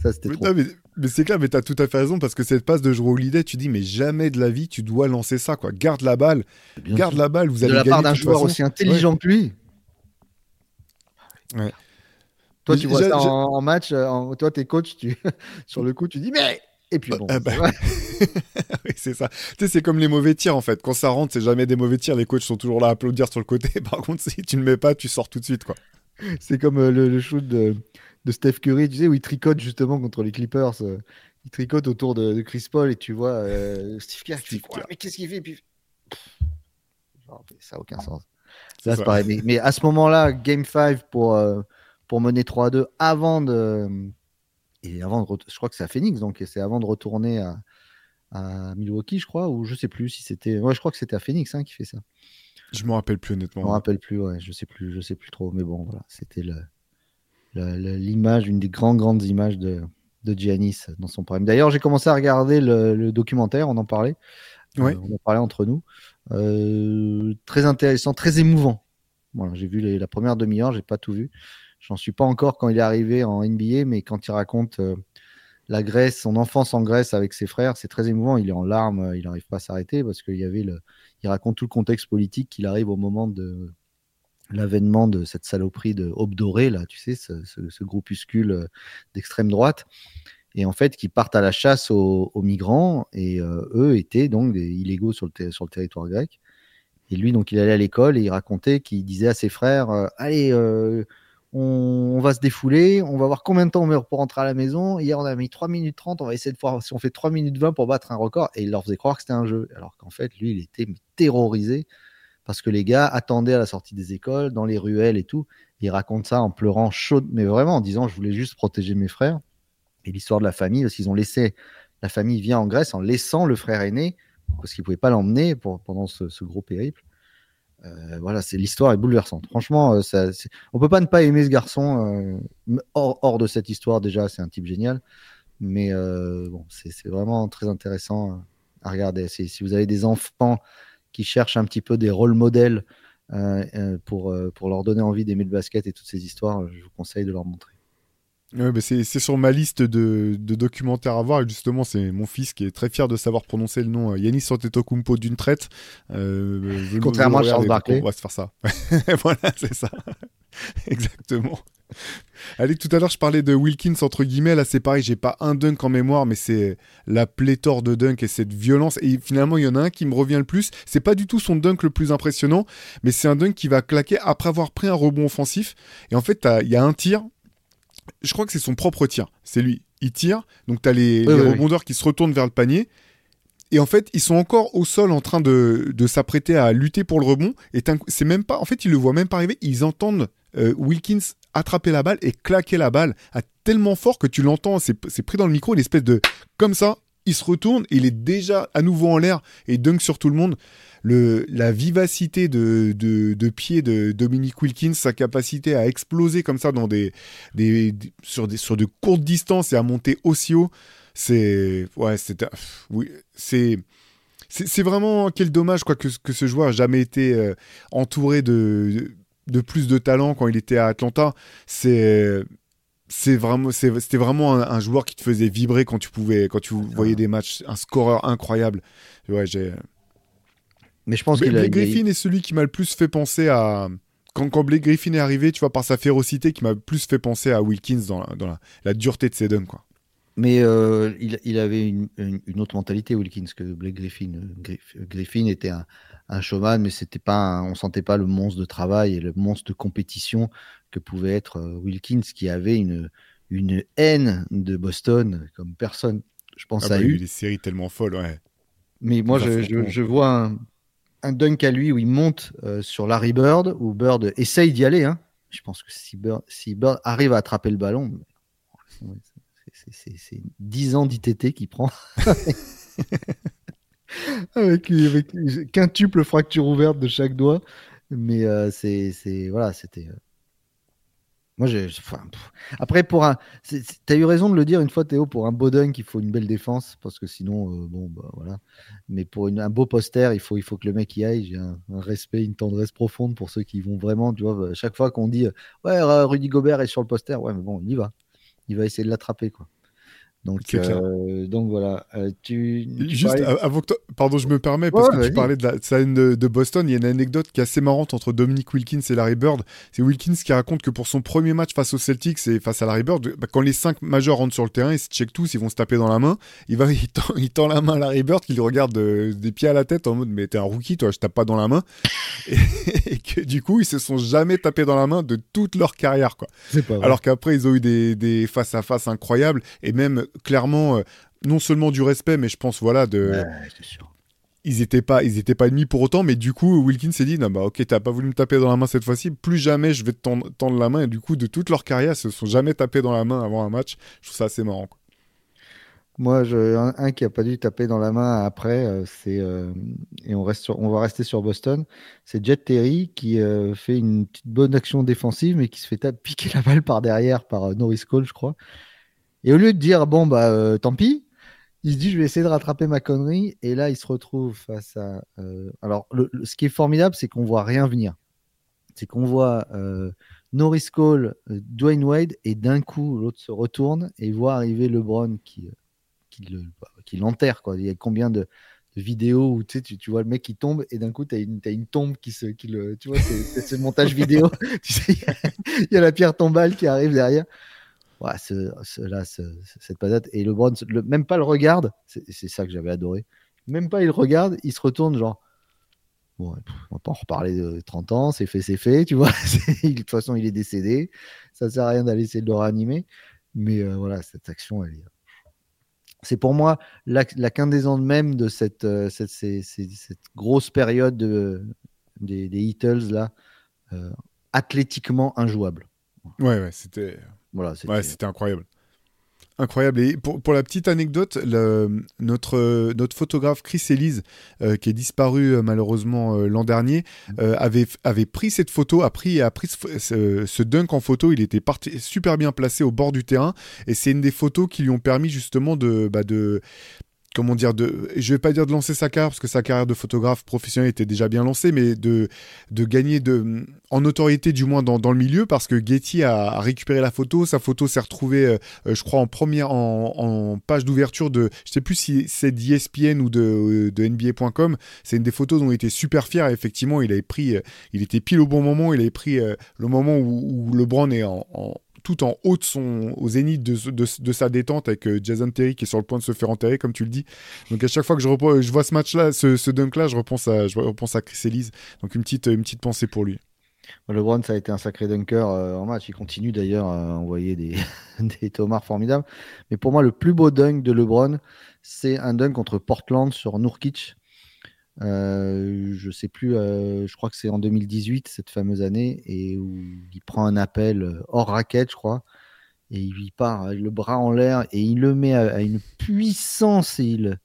ça c'était trop. Mais c'est clair, mais t'as tout à fait raison parce que cette passe de jouer au tu dis mais jamais de la vie tu dois lancer ça quoi. Garde la balle, garde la balle. Vous de la part d'un joueur aussi intelligent que lui. Ouais. Toi, tu vois ça en, match, euh, toi, t'es coach, tu... sur le coup, tu dis mais. Et puis bon. Ah bah... oui, c'est ça. Tu sais, c'est comme les mauvais tirs en fait. Quand ça rentre, c'est jamais des mauvais tirs. Les coachs sont toujours là à applaudir sur le côté. Par contre, si tu ne mets pas, tu sors tout de suite quoi. C'est comme euh, le, le, shoot de, de Steph Curry, tu sais, où il tricote justement contre les Clippers. Euh, il tricote autour de, Chris Paul et tu vois euh, Steve Curry, mais qu'est-ce qu'il fait? Puis... Ça n'a aucun sens. Là, c'est pareil. Mais, à ce moment-là, Game 5 pour, euh, pour mener 3-2 avant de. Et avant de je crois que c'est à Phoenix, donc c'est avant de retourner à, à, Milwaukee, je crois, ou je sais plus si c'était. Ouais, je crois que c'était à Phoenix hein, qui fait ça. Je me rappelle plus honnêtement. Je me rappelle plus, ouais, je sais plus, je sais plus trop, mais bon, voilà, c'était le, l'image, une des grandes, grandes images de, de Giannis dans son prime. D'ailleurs, j'ai commencé à regarder le, documentaire, on en parlait. Euh, on en parlait entre nous. Euh, très intéressant, très émouvant. Voilà, j'ai vu la première demi-heure, j'ai pas tout vu. J'en suis pas encore quand il est arrivé en NBA, mais quand il raconte euh, la Grèce, son enfance en Grèce avec ses frères, c'est très émouvant. Il est en larmes, il n'arrive pas à s'arrêter parce qu'il y avait le, il raconte tout le contexte politique qu'il arrive au moment de l'avènement de cette saloperie de Aube Dorée, là, tu sais, ce, groupuscule euh, d'extrême droite, et en fait, qui partent à la chasse aux, migrants, et euh, eux étaient donc des illégaux sur le, sur le territoire grec. Et lui, donc, il allait à l'école et il racontait qu'il disait à ses frères euh, Allez, on, va se défouler, on va voir combien de temps on meurt pour rentrer à la maison. Hier, on a mis 3 minutes 30, on va essayer de voir si on fait 3 minutes 20 pour battre un record. Et il leur faisait croire que c'était un jeu. Alors qu'en fait, lui, il était terrorisé parce que les gars attendaient à la sortie des écoles, dans les ruelles et tout. il raconte ça en pleurant chaud, mais vraiment en disant Je voulais juste protéger mes frères. Et l'histoire de la famille, parce qu'ils ont laissé, la famille vient en Grèce en laissant le frère aîné, parce qu'ils ne pouvaient pas l'emmener pendant ce gros périple. Euh, voilà, c'est l'histoire est bouleversante. Franchement, euh, ça, on peut pas ne pas aimer ce garçon euh, hors, de cette histoire. Déjà, c'est un type génial, mais bon, c'est vraiment très intéressant à regarder. Si vous avez des enfants qui cherchent un petit peu des rôles modèles pour pour leur donner envie d'aimer le basket et toutes ces histoires, je vous conseille de leur montrer. Ouais, bah, c'est sur ma liste de, documentaires à voir. Et justement, c'est mon fils qui est très fier de savoir prononcer le nom euh, Yanis Antetokounmpo d'une traite. Euh, Contrairement à Charles Barkley. On va se faire ça. voilà, c'est ça. Exactement. Allez, tout à l'heure, je parlais de Wilkins, entre guillemets. Là, c'est pareil, j'ai pas un dunk en mémoire, mais c'est la pléthore de dunk et cette violence. Et finalement, il y en a un qui me revient le plus. C'est pas du tout son dunk le plus impressionnant, mais c'est un dunk qui va claquer après avoir pris un rebond offensif. Et en fait, il y a un tir je crois que c'est son propre tir. C'est lui. Il tire, donc tu as les, rebondeurs qui se retournent vers le panier. Et en fait, ils sont encore au sol en train de, s'apprêter à lutter pour le rebond. Et c'est même pas. En fait, ils le voient même pas arriver. Ils entendent euh, Wilkins attraper la balle et claquer la balle à tellement fort que tu l'entends. C'est pris dans le micro, une espèce de. Comme ça, il se retourne, il est déjà à nouveau en l'air et dunk sur tout le monde le, la vivacité de, de, pied de Dominique Wilkins, sa capacité à exploser comme ça dans des, des, sur, des, sur de courtes distances et à monter aussi haut, c'est ouais, c'est oui, c'est c'est vraiment quel dommage quoi que, que ce joueur n'a jamais été euh, entouré de, de plus de talent quand il était à Atlanta. C'est c'est vraiment c'était vraiment un, joueur qui te faisait vibrer quand tu pouvais quand tu voyais des matchs un scoreur incroyable ouais j'ai mais je pense que Blake Griffin est celui qui m'a le plus fait penser à. Quand, quand Blake Griffin est arrivé, tu vois, par sa férocité, qui m'a plus fait penser à Wilkins dans la, dans la, dureté de ses dunks, quoi. Mais euh, il, il, avait une, une, autre mentalité, Wilkins, que Blake Griffin. Griffin était un, un showman, mais c'était pas, on sentait pas le monstre de travail et le monstre de compétition que pouvait être euh, Wilkins, qui avait une, une haine de Boston comme personne, je pense, ah a bah, eu. des séries tellement folles, ouais. Mais moi, je, je, je, vois un, un dunk à lui où il monte euh, sur Larry Bird, où Bird essaye d'y aller. Hein. Je pense que si Bird, si Bird, arrive à attraper le ballon, c'est 10 ans d'ITT qu'il prend. avec, quintuple fracture ouverte de chaque doigt. Mais euh, c'est voilà, c'était euh, moi, après, pour un. T'as eu raison de le dire une fois, Théo, pour un beau dunk, il faut une belle défense, parce que sinon, euh, bon, bah voilà. Mais pour un beau poster, il faut, il faut que le mec y aille. J'ai un, respect, une tendresse profonde pour ceux qui vont vraiment, tu vois, chaque fois qu'on dit, ouais, Rudy Gobert est sur le poster, ouais, mais bon, il y va. Il va essayer de l'attraper, quoi. Donc, euh, donc voilà. Euh, tu, Juste avant que pardon, je me permets parce que tu parlais de la scène de, Boston. Il y a une anecdote qui est assez marrante entre Dominic Wilkins et Larry Bird. C'est Wilkins qui raconte que pour son premier match face aux Celtics et face à Larry Bird, bah, quand les cinq majeurs rentrent sur le terrain, ils se checkent tous, ils vont se taper dans la main. Il va, il tend, la main à Larry Bird, qui le regarde des pieds à la tête en mode mais t'es un rookie, toi, je tape pas dans la main. Et, que du coup, ils se sont jamais tapés dans la main de toute leur carrière, quoi. Alors qu'après, ils ont eu des, des face à face incroyables et même clairement euh, non seulement du respect, mais je pense voilà de. Ils étaient pas, ils étaient pas ennemis pour autant, mais du coup, Wilkins s'est dit, non bah ok, t'as pas voulu me taper dans la main cette fois-ci, plus jamais je vais te tendre, la main. Et du coup, de toute leur carrière, ils se sont jamais tapés dans la main avant un match. Je trouve ça assez marrant. Moi, je, un, qui a pas dû taper dans la main après, euh, c'est euh, et on reste on va rester sur Boston. C'est Jet Terry qui fait une petite bonne action défensive, mais qui se fait piquer la balle par derrière par Norris Cole, je crois. Et au lieu de dire, bon, bah, euh, tant pis, il se dit, je vais essayer de rattraper ma connerie. Et là, il se retrouve face à. Euh, alors, ce qui est formidable, c'est qu'on voit rien venir. c'est qu'on voit euh, Norris Cole, Dwayne Wade, et d'un coup, l'autre se retourne et voit arriver LeBron qui, qui, le, qui l'enterre. Quoi. Il y a combien de, vidéos où tu, sais, tu, tu, vois le mec qui tombe et d'un coup, tu as une, une tombe qui se. Qui le, tu vois, c'est, ce montage vidéo. tu sais, il y, a la pierre tombale qui arrive derrière. Ouais, ce, là, cette patate. Et LeBron, le, même pas le regarde. C'est, ça que j'avais adoré. Même pas il regarde, il se retourne, genre Bon, on va pas en reparler de 30 ans, c'est fait, c'est fait, tu vois. de toute façon, il est décédé. Ça sert à rien d'aller essayer de le réanimer. Mais euh, voilà, cette action, elle est. C'est pour moi la, la même de cette, euh, cette, cette, grosse période de, des, des Heatles, là, euh, athlétiquement injouable. Ouais, ouais, c'était. Voilà, c'était incroyable. Incroyable. Et pour, pour, la petite anecdote, le, notre, notre photographe Chris Elise, euh, qui est disparu euh, malheureusement euh, l'an dernier, mm. avait, avait pris cette photo, a pris, a pris ce, ce, dunk en photo. Il était parti, super bien placé au bord du terrain. Et c'est une des photos qui lui ont permis justement de, bah de, comment dire, de, je vais pas dire de lancer sa carrière parce que sa carrière de photographe professionnel était déjà bien lancée, mais de, de gagner de, en autorité du moins dans, dans le milieu parce que Getty a, récupéré la photo, sa photo s'est retrouvée, euh, euh, je crois en première, en, page d'ouverture de, je sais plus si c'est d'ESPN ou de, de NBA.com, c'est une des photos dont il était super fier. Et effectivement, il avait pris, euh, il était pile au bon moment, il avait pris le moment où, où LeBron est en tout en haut de son, au zénith de, sa détente avec euh, Jason Terry qui est sur le point de se faire enterrer, comme tu le dis. Donc à chaque fois que je, je vois ce match-là, ce, dunk-là, je repense à, à Chris Elise. Donc une petite, pensée pour lui. LeBron, ça a été un sacré dunker euh, en match. Il continue d'ailleurs à envoyer des, des tomards formidables. Mais pour moi, le plus beau dunk de LeBron, c'est un dunk contre Portland sur Nurkic euh, je sais plus, euh, je crois que c'est en 2018, cette fameuse année, et où il prend un appel euh, hors raquette, je crois, et il part le bras en l'air et il le met à, une puissance. Il...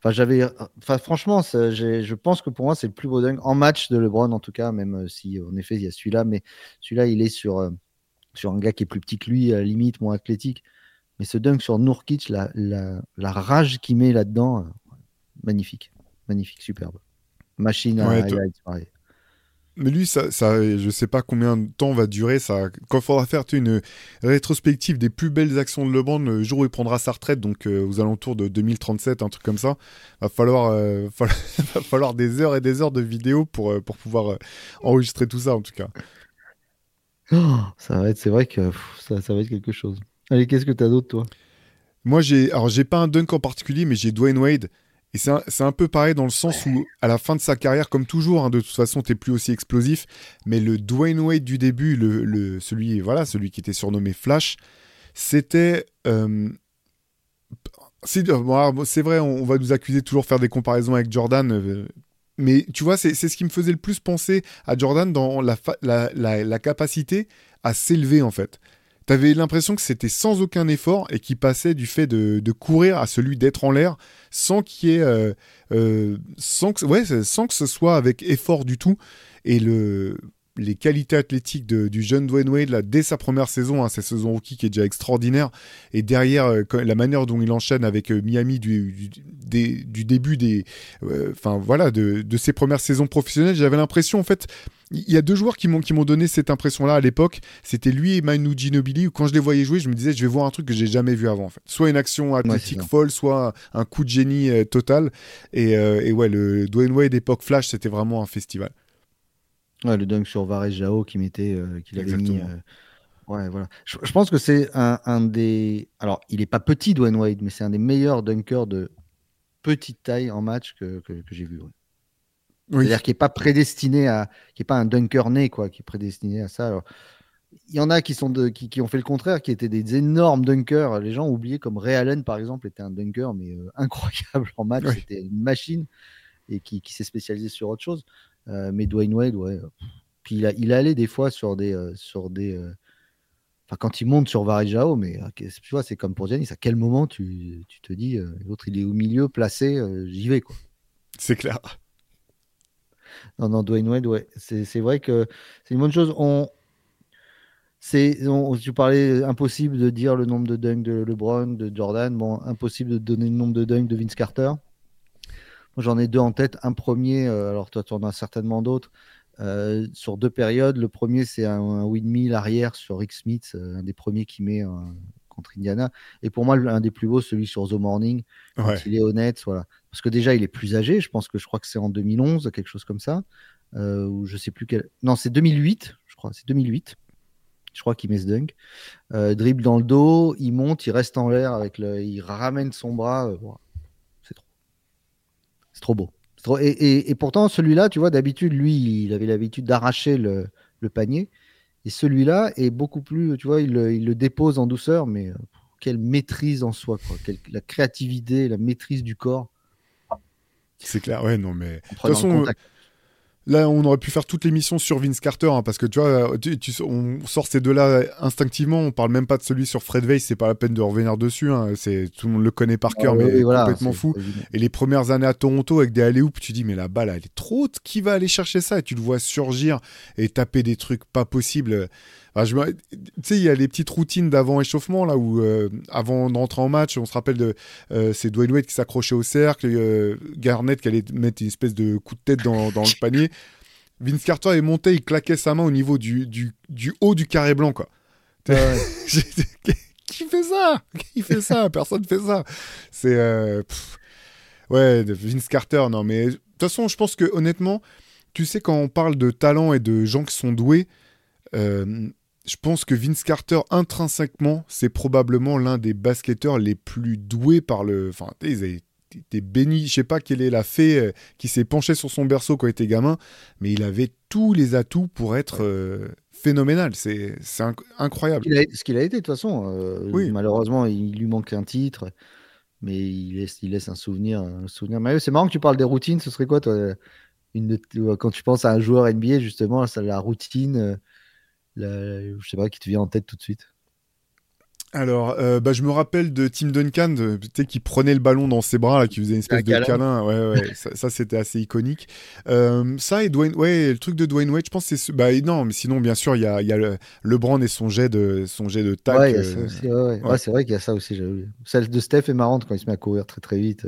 Enfin, j'avais, enfin, franchement, je pense que pour moi, c'est le plus beau dunk en match de LeBron, en tout cas, même si en effet, il y a celui-là, mais celui-là, il est sur, sur un gars qui est plus petit que lui, à la limite, moins athlétique. Mais ce dunk sur Nourkic, la, la, la rage qu'il met là-dedans, magnifique magnifique, superbe. Machine à, ouais, Mais lui, ça, ça, je sais pas combien de temps va durer. Ça, quand il faudra faire une rétrospective des plus belles actions de LeBron le jour où il prendra sa retraite, donc euh, aux alentours de 2037, un truc comme ça, va falloir, euh, va falloir des heures et des heures de vidéos pour, euh, pour pouvoir enregistrer tout ça, en tout cas. Oh, ça va être, c'est vrai que ça, ça va être quelque chose. Allez, qu'est-ce que tu as d'autre, toi? Moi, j'ai, alors j'ai pas un dunk en particulier, mais j'ai Dwayne Wade. Et c'est un, peu pareil dans le sens où, à la fin de sa carrière, comme toujours, hein, de toute façon, t'es plus aussi explosif. Mais le Dwayne Wade du début, le, celui, voilà, celui qui était surnommé Flash, c'était. Euh, c'est vrai, on, va nous accuser de toujours faire des comparaisons avec Jordan. Euh, mais tu vois, c'est ce qui me faisait le plus penser à Jordan dans la, la capacité à s'élever, en fait. T'avais l'impression que c'était sans aucun effort et qui passait du fait de, courir à celui d'être en l'air sans qu'il y ait, euh, euh, sans que, ouais, sans que ce soit avec effort du tout. Et le, les qualités athlétiques du jeune Dwayne Wade là, dès sa première saison, hein, sa saison rookie qui est déjà extraordinaire, et derrière euh, la manière dont il enchaîne avec euh, Miami du, du, du, début des, euh, enfin voilà, de, de, ses premières saisons professionnelles, j'avais l'impression en fait, il y a deux joueurs qui m'ont qui m'ont donné cette impression-là à l'époque, c'était lui et Manu Ginobili. Où quand je les voyais jouer, je me disais je vais voir un truc que j'ai jamais vu avant. En fait. Soit une action athlétique folle, soit un coup de génie total. Et, et ouais, le Dwayne Wade époque Flash, c'était vraiment un festival. Ouais, le dunk sur Varejao qui mettait, euh, qu'il avait mis. Euh, ouais, voilà. Je, pense que c'est un, des. Alors, il n'est pas petit, Dwayne Wade, mais c'est un des meilleurs dunkers de petite taille en match que, que, j'ai vu. C'est-à-dire qu'il n'est pas prédestiné à. qui n'est pas un dunker né, quoi, qui est prédestiné à ça. Alors, il y en a qui, sont de, qui, qui, ont fait le contraire, qui étaient des énormes dunkers. Les gens ont oublié, comme Ray Allen, par exemple, était un dunker, mais euh, incroyable en match. C'était une machine et qui, qui s'est spécialisé sur autre chose. Euh, mais Dwayne Wade, ouais. Puis il, a, il allait des fois sur des. Euh, sur des euh, Enfin, quand il monte sur Varejao, mais tu vois, c'est comme pour Giannis, à quel moment tu, tu te dis, l'autre il est au milieu, placé, j'y vais, quoi. C'est clair. Non, non, Dwayne Wade, ouais. C'est vrai que c'est une bonne chose. On, c'est, tu parlais impossible de dire le nombre de dunks de LeBron, de Jordan. Bon, impossible de donner le nombre de dunks de Vince Carter. J'en ai deux en tête. Un premier, euh, alors toi, tu en as certainement d'autres. sur deux périodes. Le premier, c'est un, un windmill arrière sur Rick Smith, un des premiers qui met contre Indiana. Et pour moi, un des plus beaux, celui sur The Morning, quand il est honnête. Voilà. Parce que déjà, il est plus âgé. Je pense que je crois que c'est en 2011, quelque chose comme ça. ou je sais plus quel. Non, c'est 2008, je crois. C'est 2008. Je crois qu'il met ce dunk. Euh, dribble dans le dos, il monte, il reste en l'air avec le, il ramène son bras. Euh, trop beau. Et, pourtant, celui-là, tu vois, d'habitude, lui, il avait l'habitude d'arracher le, panier. Et celui-là est beaucoup plus, tu vois, il, le dépose en douceur, mais euh, quelle maîtrise en soi, quoi. la créativité, la maîtrise du corps. C'est clair, ouais, non, mais. De toute façon, Là, on aurait pu faire toute l'émission sur Vince Carter, hein, parce que tu vois, on sort ces deux-là instinctivement. On parle même pas de celui sur Fred Weiss, c'est pas la peine de revenir dessus. Hein, c'est tout le monde le connaît par cœur, ah mais complètement fou. Et les premières années à Toronto avec des alley tu dis mais la balle elle est trop haute, qui va aller chercher ça? Et tu le vois surgir et taper des trucs pas possibles tu sais, il y a les petites routines d'avant échauffement, là, où euh, avant d'entrer en match, on se rappelle de euh, c'est Dwayne Wade qui s'accrochait au cercle, euh, Garnett qui allait mettre une espèce de coup de tête dans, le panier. Vince Carter est monté, il claquait sa main au niveau du, du, haut du carré blanc, quoi. qui fait ça? Qui fait ça? Personne fait ça. C'est. ouais, Vince Carter, non, mais de toute façon, je pense que honnêtement, tu sais, quand on parle de talent et de gens qui sont doués, je pense que Vince Carter, intrinsèquement, c'est probablement l'un des basketteurs les plus doués par le. Enfin, ils été béni. Je sais pas quelle est la fée euh, qui s'est penchée sur son berceau quand il était gamin, mais il avait tous les atouts pour être euh, phénoménal. C'est incroyable. Ce qu'il a, été, de toute façon. Euh, oui. Malheureusement, il lui manque un titre, mais il laisse, il laisse un souvenir. Un souvenir. C'est marrant que tu parles des routines. Ce serait quoi, toi une, Quand tu penses à un joueur NBA, justement, ça, la routine je sais pas, qui te vient en tête tout de suite alors, euh, bah, je me rappelle de Tim Duncan, qui prenait le ballon dans ses bras, là, qui faisait une espèce de câlin. Ouais, ouais, ça, c'était assez iconique. Euh, ça et Dwayne, ouais, le truc de Dwayne Wade, je pense c'est, bah non, mais sinon, bien sûr, il y a, y a le, LeBron et son jet de, son jet de tac. Ouais, euh, ouais, c'est vrai qu'il y a ça aussi. Celle de Steph est marrante quand il se met à courir très très vite.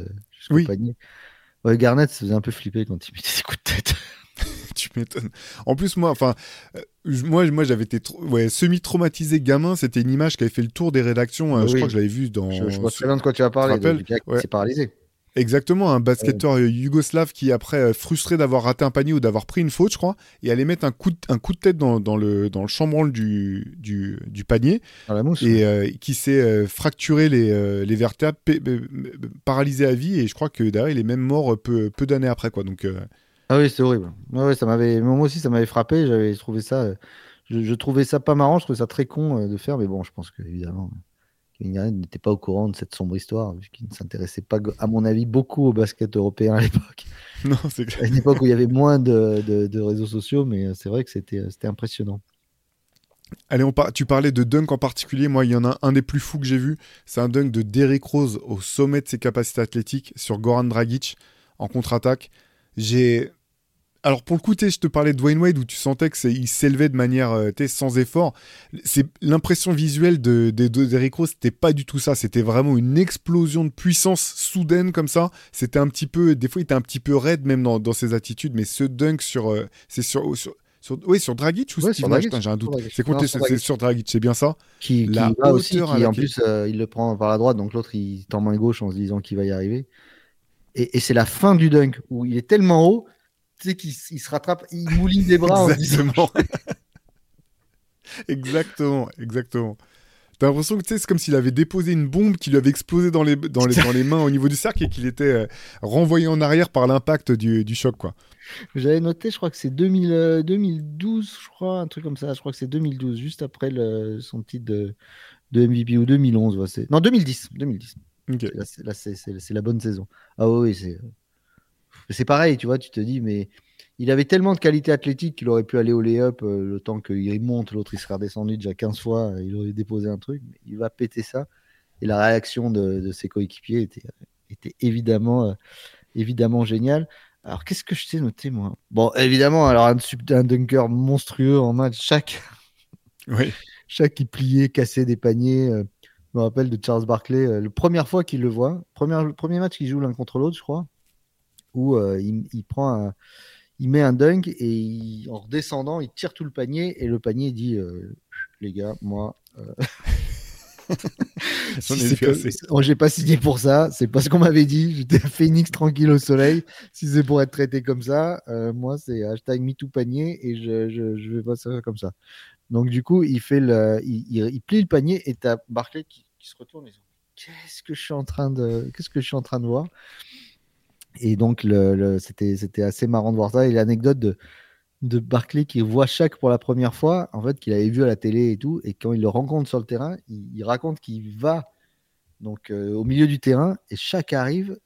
oui. Ouais, Garnett, ça faisait un peu flipper quand il mettait ses coups de tête. tu m'étonnes. En plus, moi, enfin, euh, moi, moi j'avais été ouais, semi-traumatisé gamin. C'était une image qui avait fait le tour des rédactions. Euh, je crois que je l'avais vu dans. Je, vois très bien de quoi tu vas parler. C'est paralysé. Exactement, un basketteur euh, yougoslave qui, après, frustré d'avoir raté un panier ou d'avoir pris une faute, je crois, et allait mettre un coup de, un coup de tête dans, dans le, dans le chambranle du, du, du panier. la mousse, et qui s'est fracturé les, les vertèbres, paralysé à vie, et je crois que derrière, il est même mort peu, peu d'années après. Quoi. Donc, ah oui, c'est horrible. Ouais, ça m'avait, moi aussi, ça m'avait frappé. J'avais trouvé ça, euh, je, trouvais ça pas marrant. Je trouvais ça très con euh, de faire, mais bon, je pense que évidemment, Kevin n'était pas au courant de cette sombre histoire, puisqu'il ne s'intéressait pas, à mon avis, beaucoup au basket européen à l'époque. Non, c'est clair. À une époque où il y avait moins de, de, réseaux sociaux, mais euh, c'est vrai que c'était, c'était impressionnant. Allez, on tu parlais de dunk en particulier. Moi, il y en a un des plus fous que j'ai vu. C'est un dunk de Derrick Rose au sommet de ses capacités athlétiques sur Goran Dragic en contre-attaque. J'ai alors pour le coup, je te parlais de Dwayne Wade où tu sentais qu'il s'élevait de manière euh, sans effort. C'est l'impression visuelle de, de, Rose, c'était pas du tout ça. C'était vraiment une explosion de puissance soudaine comme ça. C'était un petit peu, des fois, il était un petit peu raide même dans, ses attitudes. Mais ce dunk sur, euh, c'est sur, sur oui, sur Dragic ou Steve J'ai un doute. C'est sur Dragic, c'est bien ça? Qui, la aussi, en plus, euh, il le prend par la droite, donc l'autre, il tend main gauche en se disant qu'il va y arriver. Et, et c'est la fin du dunk où il est tellement haut tu sais qu'il se rattrape, il mouline des bras exactement. exactement, exactement. T'as l'impression que c'est comme s'il avait déposé une bombe qui lui avait explosé dans les, dans les, dans les mains au niveau du cercle et qu'il était euh, renvoyé en arrière par l'impact du, du, choc. quoi. J'avais noté, je crois que c'est 2012, euh, je crois, un truc comme ça. Je crois que c'est 2012, juste après le, son titre de, de MVP ou 2011. non, 2010. 2010. Là, c'est la bonne saison. Ah oui, c'est c'est pareil, tu vois, tu te dis, mais il avait tellement de qualité athlétique qu'il aurait pu aller au lay-up euh, le temps qu'il monte, l'autre il serait redescendu déjà 15 fois, il aurait déposé un truc, mais il va péter ça. Et la réaction de, ses coéquipiers était, était évidemment, euh, évidemment géniale. Alors qu'est-ce que je t'ai noté moi? Bon, évidemment, alors un, un, dunker monstrueux en match, chaque, oui. chaque qui pliait, cassait des paniers. Euh, je me rappelle de Charles Barkley, la première fois qu'il le voit, premier, le premier match qu'il joue l'un contre l'autre, je crois où euh, il, prend il met un dunk et en redescendant, il tire tout le panier et le panier dit euh, les gars, moi. Euh... Oh, j'ai pas signé pour ça, c'est pas ce qu'on m'avait dit. J'étais à Phoenix tranquille au soleil. Si c'est pour être traité comme ça, moi c'est hashtag MeToo panier et je, je, je vais pas ça comme ça. Donc du coup, il fait le, il, il, plie le panier et t'as Barclay qui, qui, se retourne et qu'est-ce que je suis en train de, qu'est-ce que je suis en train de voir? Et donc le, c'était, c'était assez marrant de voir ça. Et l'anecdote de de Barclay qui voit Shaq pour la première fois, en fait, qu'il avait vu à la télé et tout, et quand il le rencontre sur le terrain, il, raconte qu'il va donc euh, au milieu du terrain et Shaq arrive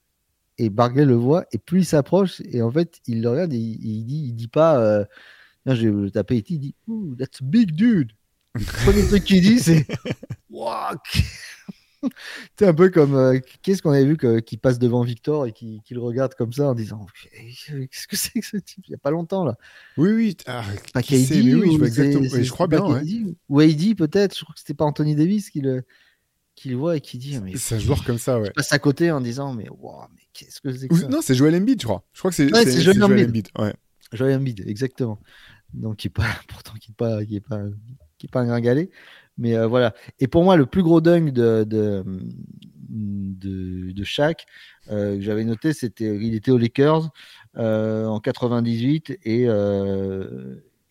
et Barclay le voit et plus il s'approche et en fait il le regarde et il, dit il dit pas euh, je vais le taper il dit that's a big dude le premier truc qu'il dit c'est wow, c'est un peu comme euh, qu'est-ce qu'on avait vu qui passe devant Victor et qui, le regarde comme ça en disant qu'est-ce que c'est que ce type? Il y a pas longtemps là. Oui oui ah, pas oui, je, vois exactement, je crois bien ou Heidi peut-être je crois que c'était pas Anthony Davis qui le qui le voit et qui dit mais c'est un joueur comme ça ouais. il passe à côté en disant mais wow, mais qu'est-ce que c'est que ça? non c'est Joel Embiid je crois. Je crois que c'est ouais, Joel Embiid, Embiid. Ouais. Joel Embiid exactement. Donc qui pas pourtant qui est pas qui est pas qui est pas un gringalet mais euh, voilà. Et pour moi, le plus gros dunk de, de, de, euh, que j'avais noté, c'était il était aux Lakers euh, en 98 et, et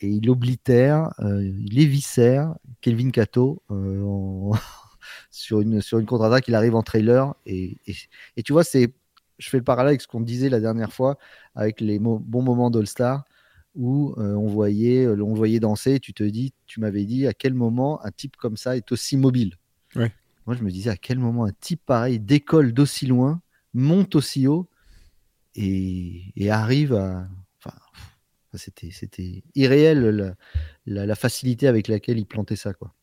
il oblitère, il éviscère Kelvin Cato sur une, sur une contre-attaque. Il arrive en trailer. Et, et, tu vois, je fais le parallèle avec ce qu'on disait la dernière fois avec les bons moments d'All-Star où euh, on, voyait, euh, on voyait danser. Tu te dis, tu m'avais dit à quel moment un type comme ça est aussi mobile? Moi, je me disais à quel moment un type pareil décolle d'aussi loin, monte aussi haut et, arrive à. Enfin, c'était, c'était irréel la, la, facilité avec laquelle il plantait ça, quoi.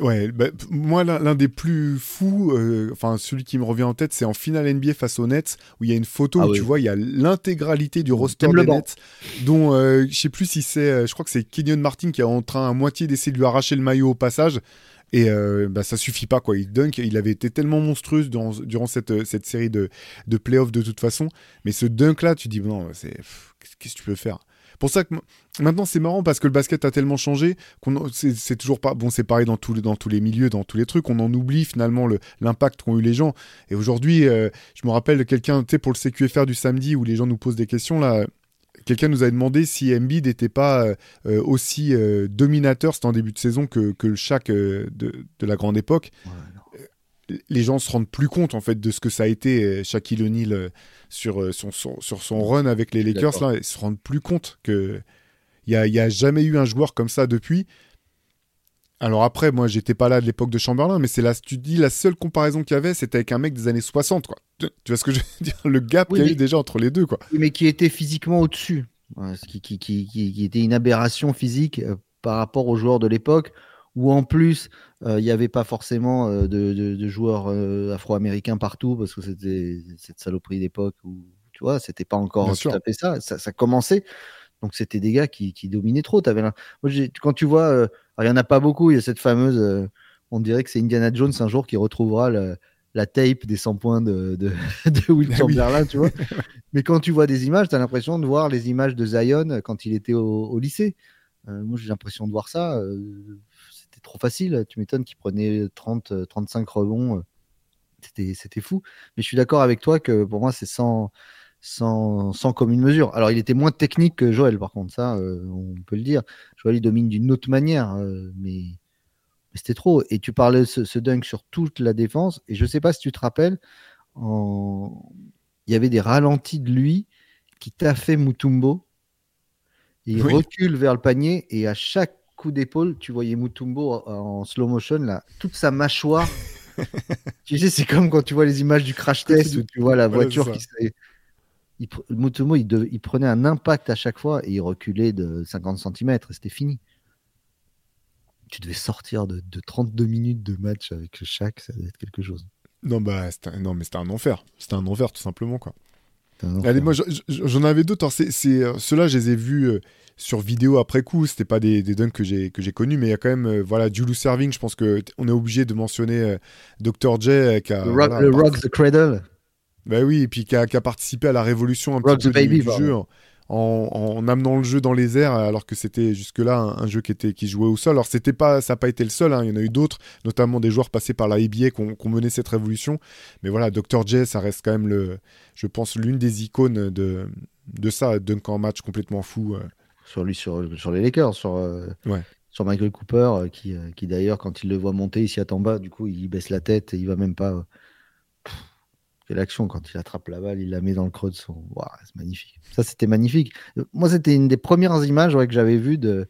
Ouais, bah, moi l'un des plus fous, euh, enfin celui qui me revient en tête, c'est en finale NBA face aux Nets où il y a une photo ah où tu vois il y a l'intégralité du roster des Nets, dont euh, je sais plus si c'est, euh, je crois que c'est Kenyon Martin qui est en train à moitié d'essayer de lui arracher le maillot au passage. Et bah, ça suffit pas quoi. Il dunk, il avait été tellement monstrueux durant, durant cette, cette série de, de playoffs de toute façon. Mais ce dunk là, tu dis non, c'est qu'est-ce que tu peux faire? Pour ça que maintenant c'est marrant parce que le basket a tellement changé qu'on c'est toujours pas bon c'est pareil dans tous les dans tous les milieux dans tous les trucs. On en oublie finalement l'impact qu'ont eu les gens. Et aujourd'hui euh, je me rappelle quelqu'un tu sais pour le CQFR du samedi où les gens nous posent des questions là quelqu'un nous a demandé si Embiid n'était pas euh, aussi euh, dominateur, c'était en début de saison, que, que le Shaq de, la grande époque. Les gens se rendent plus compte en fait de ce que ça a été Shaquille O'Neal sur euh, son, sur son run avec les Lakers, là, ils se rendent plus compte que il n'y a, a, jamais eu un joueur comme ça depuis. Alors après, moi, j'étais pas là de l'époque de Chamberlain, mais c'est là, tu dis, la seule comparaison qu'il y avait, c'était avec un mec des années 60, quoi. Tu vois ce que je veux dire? Le gap qu'il y a eu déjà entre les deux, quoi. mais qui était physiquement au-dessus. Ce qui, qui, qui, qui, était une aberration physique euh, par rapport aux joueurs de l'époque où en plus euh, il n'y avait pas forcément euh, de, joueurs euh, afro-américains partout parce que c'était cette saloperie d'époque où tu vois c'était pas encore tout à fait ça. ça, commençait donc c'était des gars qui, dominaient trop avais Moi, quand tu vois il y en a pas beaucoup il y a cette fameuse on dirait que c'est Indiana Jones un jour qui retrouvera la tape des 100 points de, de, de Will ah tu vois. Mais quand tu vois des images, tu as l'impression de voir les images de Zion quand il était au, lycée. moi, j'ai l'impression de voir ça trop facile. Tu m'étonnes qu'il prenait 30, 35 rebonds. Euh, c'était, fou. Mais je suis d'accord avec toi que pour moi, c'est sans, sans, sans commune mesure. Alors, il était moins technique que Joël, par contre, ça, euh, on peut le dire. Joël, il domine d'une autre manière, euh, mais, c'était trop. Et tu parlais de ce, dunk sur toute la défense. Et je sais pas si tu te rappelles, en... il y avait des ralentis de lui qui t'a fait Mutumbo. Il recule vers le panier et à chaque coup d'épaule, tu voyais Mutumbo en slow motion, là, toute sa mâchoire. tu sais, c'est comme quand tu vois les images du crash test où tu vois la voiture qui s'est. Il, Mutumbo, il, il, prenait un impact à chaque fois et il reculait de 50 cm et c'était fini. Tu devais sortir de, 32 minutes de match avec chaque, ça devait être quelque chose. Non, bah, non mais c'était un enfer. C'était un enfer, tout simplement, quoi. Allez, moi, j'en avais d'autres. C'est, euh, ceux-là, je les ai vus euh, sur vidéo après coup. C'était pas des, des dunks que j'ai que j'ai connus, mais il y a quand même euh, voilà Julius Serving. Je pense que on est obligé de mentionner Dr J. Qui a, le rock, the cradle. Bah oui, et puis qui a, qui a, participé à la révolution un petit peu du, jeu en, amenant le jeu dans les airs, alors que c'était jusque-là un, jeu qui était qui jouait au sol. Alors c'était pas, ça n'a pas été le seul. Hein. Il y en a eu d'autres, notamment des joueurs passés par la ABA qui ont, mené cette révolution. Mais voilà, Dr J, ça reste quand même le, je pense, l'une des icônes de de ça, dunk en match complètement fou. Euh. Sur lui, sur, sur les Lakers, sur. Euh, sur Michael Cooper, euh, qui, qui d'ailleurs, quand il le voit monter, il s'y attend bas, du coup, il baisse la tête et il va même pas l'action quand il attrape la balle, il la met dans le creux de son. c'est magnifique. Ça, c'était magnifique. Moi, c'était une des premières images que j'avais vues de.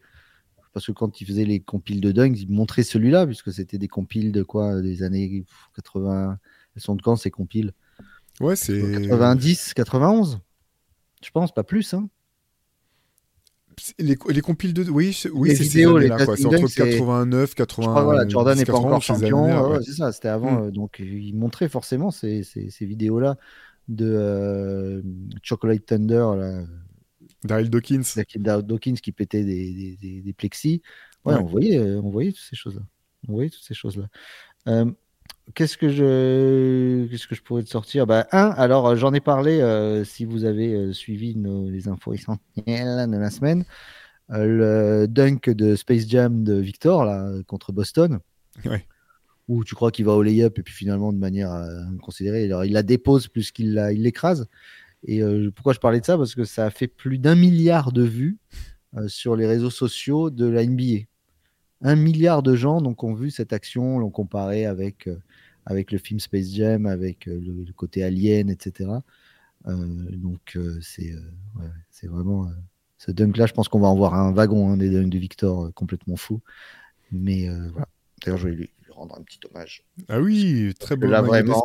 Parce que quand il faisait les compiles de Dunk, il montrait celui-là, puisque c'était des compiles de quoi Des années 80. Elles sont de quand ces compiles? Ouais, c'est. 90, 91 Je pense, pas plus. Hein les, les, compiles de. Oui, oui c'est ces années-là. C'est entre 89, 80. voilà, Jordan n'est pas encore champion. c'est ça, c'était avant. Mm. Euh, donc, il montrait forcément ces, ces, ces vidéos-là de euh, Chocolate Thunder. Là. Daryl Dawkins. Daryl Dawkins qui pétait des, des, des, plexis. Ouais, On, voyait, euh, on voyait toutes ces choses-là. On voyait toutes ces choses-là. Euh, Qu'est-ce que je qu'est-ce que je pourrais te sortir? Bah, un alors j'en ai parlé euh, si vous avez euh, suivi nos, les infos essentielles de la semaine. Euh, le dunk de Space Jam de Victor là contre Boston. Ouais. où tu crois qu'il va au lay-up et puis finalement de manière inconsidérée alors, il la dépose plus qu'il la il l'écrase. Et pourquoi je parlais de ça? Parce que ça a fait plus d'un milliard de vues sur les réseaux sociaux de la NBA un milliard de gens donc, ont vu cette action, l'ont comparé avec avec le film Space Jam, avec euh, le, côté alien, etc. Euh, donc euh, c'est c'est vraiment ce dunk-là. Je pense qu'on va en voir un wagon hein, des dunks de Victor complètement fou. Mais voilà. D'ailleurs, je vais lui, rendre un petit hommage. Ah oui, très beau là, vraiment,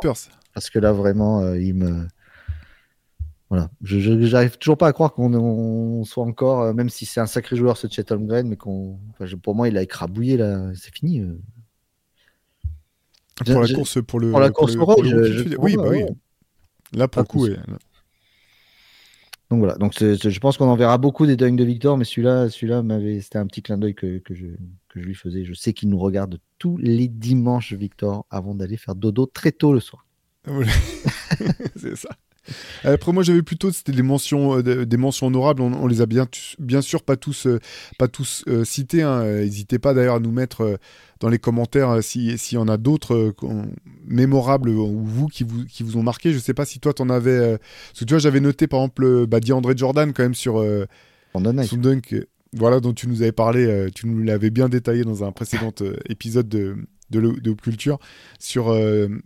Parce que là, vraiment, il me. Voilà. Je n'arrive toujours pas à croire qu'on soit encore, même si c'est un sacré joueur, ce Chet Holmgren, mais qu'on. pour moi, il a écrabouillé là. C'est fini. Pour la course, pour le. Pour la course au oui, bah oui. Là, pour le coup, Donc voilà, donc je pense qu'on en verra beaucoup des dunks de Victor, mais celui-là, celui-là c'était un petit clin d'œil que, que, je, que je lui faisais. Je sais qu'il nous regarde tous les dimanches, Victor, avant d'aller faire dodo très tôt le soir. c'est ça. Après moi j'avais plutôt c'était des mentions euh, des mentions honorables on, les a bien bien sûr pas tous euh, pas tous euh, cités hein. n'hésitez pas d'ailleurs à nous mettre dans les commentaires s'il y en a d'autres mémorables ou vous qui vous qui vous ont marqué je sais pas si toi t'en avais parce que tu vois j'avais noté par exemple bah, André Jordan quand même sur son dunk voilà dont tu nous avais parlé tu nous l'avais bien détaillé dans un précédent épisode de de, de, Culture sur,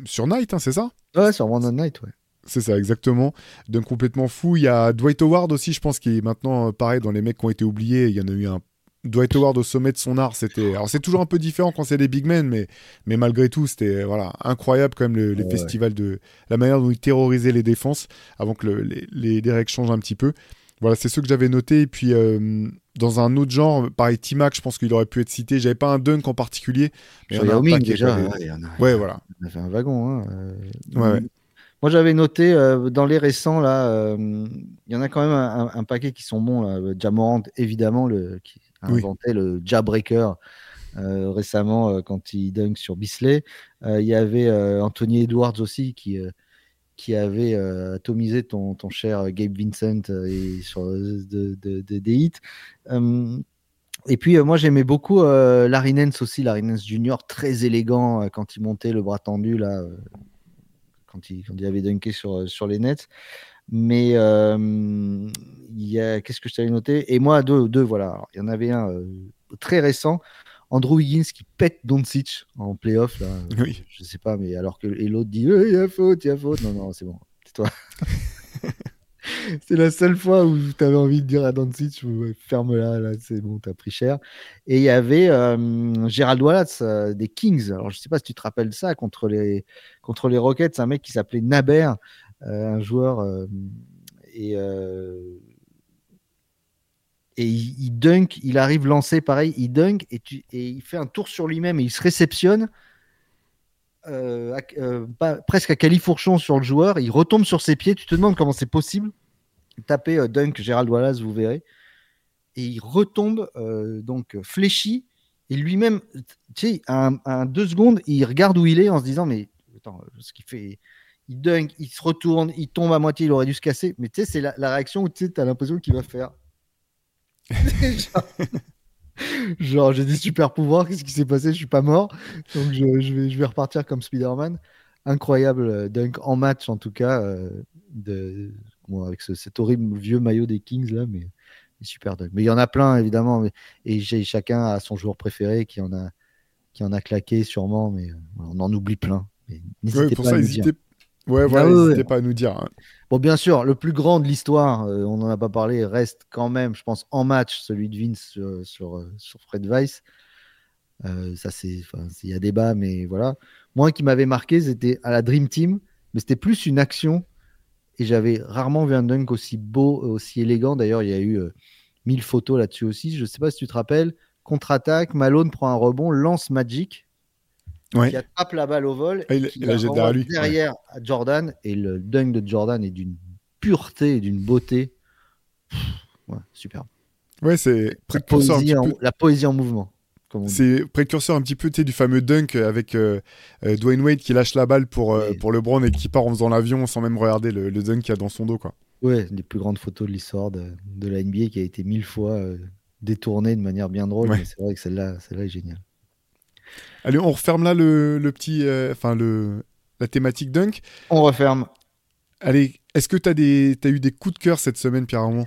sur Night, hein, c'est ça? Ouais, sur One Night, ouais. C'est ça, exactement. D'un complètement fou. Il y a Dwight Howard aussi, je pense, qui est maintenant, euh, pareil, dans les mecs qui ont été oubliés. Il y en a eu un. Dwight Howard au sommet de son art, c'était. Alors, c'est toujours un peu différent quand c'est des big men, mais, mais malgré tout, c'était voilà, incroyable quand même le, les festivals de. La manière dont il terrorisait les défenses avant que les, les, règles changent un petit peu. Voilà, c'est ce que j'avais noté. Et puis, euh, dans un autre genre, pareil, T-Mac, je pense qu'il aurait pu être cité. J'avais pas un dunk en particulier. Mais Yao Ming, déjà. Ouais, voilà. On a fait un wagon. Hein. Euh, ouais. Moi, j'avais noté euh, dans les récents, là, euh, il y en a quand même un, paquet qui sont bons. Là. Jamorant, évidemment, le, qui a inventé le Jawbreaker euh, récemment quand il dunk sur Bisley. Il y avait Anthony Edwards aussi qui, qui avait atomisé ton, ton, cher Gabe Vincent et sur de, de, des hits. Et puis moi j'aimais beaucoup Larry Nance aussi, Larry Nance Junior, très élégant quand il montait le bras tendu là, quand il, quand il avait dunké sur, sur les nets. Mais euh, qu'est-ce que je t'avais noté? Et moi, deux, deux voilà. il y en avait un euh, très récent. Andrew Higgins qui pète Doncic en playoff. Là. Oui. Je sais pas, mais alors que et l'autre dit il y a faute, il y a faute. Non, non, c'est bon. C'est toi. c'est la seule fois où tu avais envie de dire à Doncic ferme-la, là, c'est bon, t'as pris cher. Et il y avait euh, Gérald Wallace euh, des Kings. Alors, je sais pas si tu te rappelles ça contre les, contre les Rockets, un mec qui s'appelait Naber, euh, un joueur. et et il, dunk, il arrive lancé pareil, il dunk et, et il fait un tour sur lui-même et il se réceptionne. Presque à califourchon sur le joueur, il retombe sur ses pieds. Tu te demandes comment c'est possible tapez euh, Dunk Gérald Wallace, vous verrez. Et il retombe euh, donc fléchi. Et lui-même, tu sais, un, deux secondes, il regarde où il est en se disant Mais attends, ce qu'il fait, il dunk, il se retourne, il tombe à moitié, il aurait dû se casser. Mais tu sais, c'est la, réaction où tu as l'impression qu'il va faire. j'ai des super pouvoirs, qu'est-ce qui s'est passé? Je suis pas mort. Donc je, vais, je vais repartir comme Spider-Man. Incroyable euh, dunk en match, en tout cas, euh, de, avec cet horrible vieux maillot des Kings là, mais super dunk. Mais il y en a plein, évidemment. et chacun a son joueur préféré qui en a, qui en a claqué sûrement, mais euh, on en oublie plein. Pas. Ouais, voilà, ah n'hésitez pas à nous dire. Hein. Bon, bien sûr, le plus grand de l'histoire, euh, on n'en a pas parlé, reste quand même, je pense, en match, celui de Vince sur, sur, euh, Fred Weiss. ça, c'est, il y a débat, mais voilà. Moi, qui m'avait marqué, c'était à la Dream Team, mais c'était plus une action. Et j'avais rarement vu un dunk aussi beau, aussi élégant. D'ailleurs, il y a eu mille photos là-dessus aussi. Je ne sais pas si tu te rappelles contre-attaque, Malone prend un rebond, lance Magic, qui attrape la balle au vol, ah, il, qui la derrière, lui. derrière Jordan, et le dunk de Jordan est d'une pureté et d'une beauté. Ouais, superbe. Ouais, c'est précurseur. La poésie en mouvement. C'est précurseur un petit peu du fameux dunk avec euh, euh, Dwayne Wade qui lâche la balle pour, euh, pour LeBron et qui part en faisant l'avion sans même regarder le, dunk qu'il y a dans son dos. Quoi. Ouais, une des plus grandes photos de l'histoire de, de, la NBA qui a été mille fois détourné de manière bien drôle, mais c'est vrai que celle-là, celle est géniale. Allez, on referme là le, petit, euh, enfin le la thématique dunk. On referme. Allez, est-ce que tu as, eu des coups de cœur cette semaine, Pierre Armand?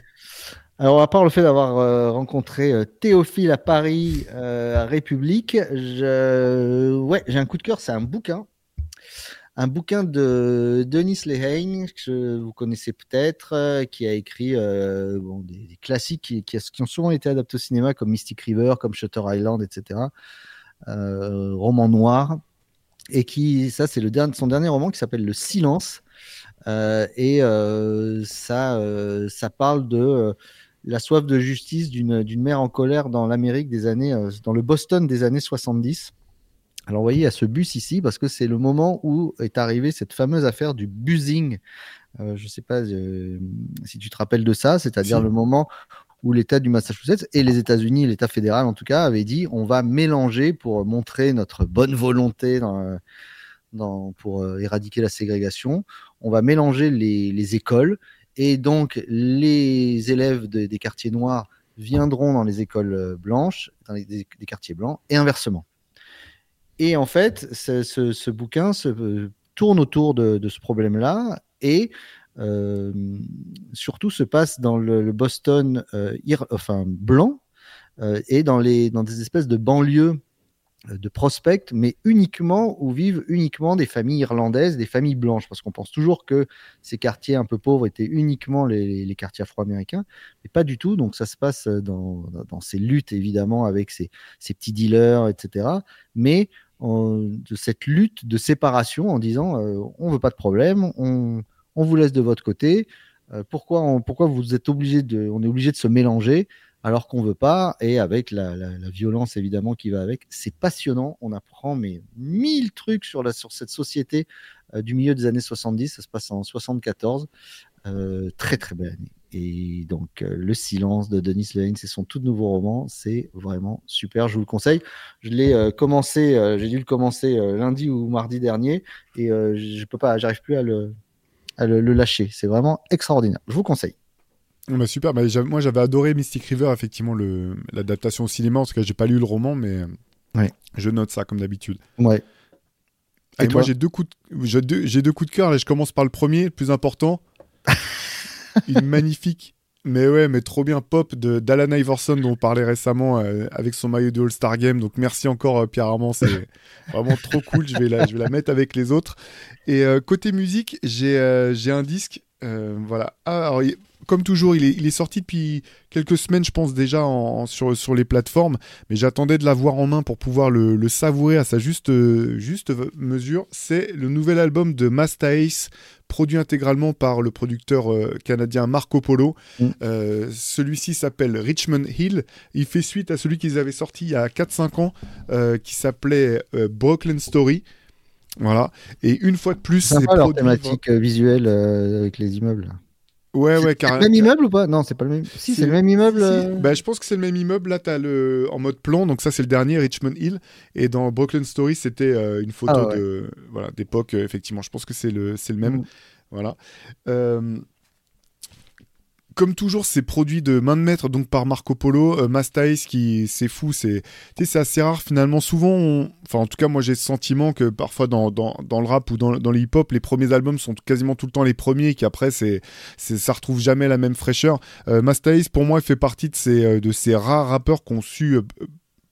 Alors, à part le fait d'avoir euh, rencontré euh, Théophile à Paris, à République, je... ouais, j'ai un coup de cœur, c'est un bouquin un bouquin de Denis Lehane, que vous connaissez peut-être, qui a écrit des, classiques qui, qui, ont souvent été adaptés au cinéma, comme Mystic River, comme Shutter Island, etc. Euh, roman noir. Et qui, ça, c'est le dernier, son dernier roman qui s'appelle Le Silence. et ça, ça parle de la soif de justice d'une mère en colère dans l'Amérique des années, dans le Boston des années 70. Alors, vous voyez, il y a ce bus ici parce que c'est le moment où est arrivée cette fameuse affaire du busing. Euh, je ne sais pas euh, si tu te rappelles de ça, c'est-à-dire le moment où l'État du Massachusetts et les États-Unis, l'État fédéral en tout cas, avaient dit on va mélanger pour montrer notre bonne volonté dans, pour euh, éradiquer la ségrégation. On va mélanger les, écoles et donc les élèves des quartiers noirs viendront dans les écoles blanches, dans les, des quartiers blancs et inversement. Et en fait, ce, bouquin se, euh, tourne autour de, ce problème-là et euh, surtout se passe dans le, Boston euh, enfin, blanc et dans, les, dans des espèces de banlieues de prospects, mais uniquement où vivent uniquement des familles irlandaises, des familles blanches, parce qu'on pense toujours que ces quartiers un peu pauvres étaient uniquement les, quartiers afro-américains, mais pas du tout. Donc ça se passe dans, dans ces luttes évidemment avec ces, ces petits dealers, etc. Mais de cette lutte de séparation en disant euh, on veut pas de problème, on, on, vous laisse de votre côté. Euh, pourquoi, pourquoi vous êtes obligé de, on est obligé de se mélanger alors qu'on veut pas et avec la, la, violence évidemment qui va avec. C'est passionnant. On apprend mais mille trucs sur la sur cette société euh, du milieu des années 70. Ça se passe en 74. très très belle année. Et donc, euh, Le silence de Denis Lehane, c'est son tout nouveau roman. C'est vraiment super. Je vous le conseille. Je l'ai euh, commencé, euh, j'ai dû le commencer lundi ou mardi dernier et je peux pas, j'arrive plus à le, le, lâcher. C'est vraiment extraordinaire. Je vous conseille. Bah super. Bah, moi, j'avais adoré Mystic River, effectivement, l'adaptation au cinéma. En tout cas, j'ai pas lu le roman, mais je note ça comme d'habitude. Ouais. Et, moi, j'ai deux coups, j'ai deux coups de cœur. Là, je commence par le premier, le plus important. une magnifique, mais ouais, mais trop bien pop de d'Alan Iverson dont on parlait récemment euh, avec son maillot de All-Star Game. Donc merci encore euh, Pierre Armand, c'est vraiment trop cool. Je vais la, je vais la mettre avec les autres. Et euh, côté musique, j'ai j'ai un disque. Voilà. Ah, alors, comme toujours, il est, il est, sorti depuis quelques semaines, je pense déjà en, sur, sur les plateformes, mais j'attendais de l'avoir en main pour pouvoir le, le savourer à sa juste, juste mesure. C'est le nouvel album de Masta Ace, produit intégralement par le producteur euh, canadien Marco Polo. Mm. Euh, celui-ci s'appelle Richmond Hill. Il fait suite à celui qu'ils avaient sorti il y a 4-5 ans, euh, qui s'appelait Brooklyn Story. Voilà. Et une fois de plus, c'est leur thématique visuelle avec les immeubles. Ouais, ouais, carrément. C'est le même immeuble ou pas? Non, c'est pas le même. Si, c'est le même immeuble. Euh. Bah, je pense que c'est le même immeuble. Là, t'as le en mode plan. Donc ça, c'est le dernier Richmond Hill. Et dans Brooklyn Story, c'était euh, une photo ah, de voilà d'époque. Euh, effectivement, je pense que c'est le c'est le même. Mm. Voilà comme toujours, c'est produit de main de maître donc par Marco Polo, euh, qui c'est fou, c'est assez rare finalement. Souvent, enfin en tout cas moi j'ai ce sentiment que parfois dans, dans, le rap ou dans, dans le hip hop, les premiers albums sont quasiment tout le temps les premiers, et qu'après c'est ça retrouve jamais la même fraîcheur. Euh, pour moi fait partie de ces euh, de ces rares rappeurs qui ont su euh,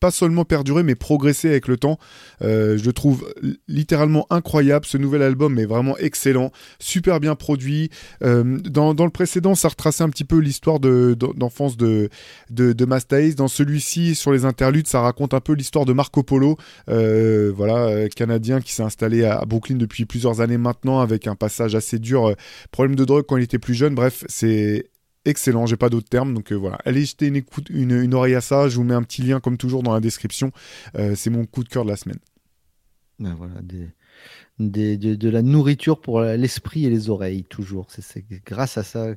pas seulement perdurer, mais progresser avec le temps. Euh, je le trouve littéralement incroyable. Ce nouvel album est vraiment excellent, super bien produit. Euh, dans, le précédent, ça retraçait un petit peu l'histoire d'enfance de, de, de, Mastaïs. Dans celui-ci, sur les interludes, ça raconte un peu l'histoire de Marco Polo, euh, voilà, canadien qui s'est installé à, Brooklyn depuis plusieurs années maintenant, avec un passage assez dur, problème de drogue quand il était plus jeune. Bref, c'est excellent, j'ai pas d'autres termes. Donc euh, voilà, allez jeter une, écoute, une, oreille à ça. Je vous mets un petit lien comme toujours dans la description. Euh, c'est mon coup de cœur de la semaine. Ben voilà, des, de, la nourriture pour l'esprit et les oreilles, toujours. C'est grâce à ça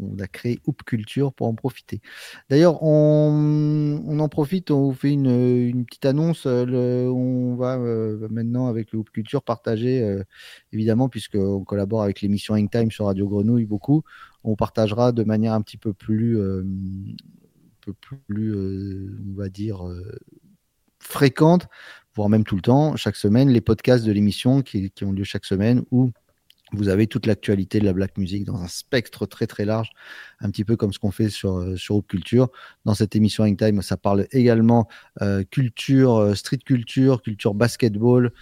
qu'on a créé Hoop Culture pour en profiter. D'ailleurs, on, en profite, on vous fait une, petite annonce. on va euh, maintenant, avec Hoop Culture, partager, évidemment, puisqu'on collabore avec l'émission Hangtime sur Radio Grenouille beaucoup, on partagera de manière un petit peu plus, euh, euh, on va dire, euh, fréquente, voire même tout le temps, chaque semaine, les podcasts de l'émission qui, ont lieu chaque semaine où vous avez toute l'actualité de la black music dans un spectre très très large, un petit peu comme ce qu'on fait sur sur Culture. Dans cette émission Time, ça parle également culture, street culture, culture basketball,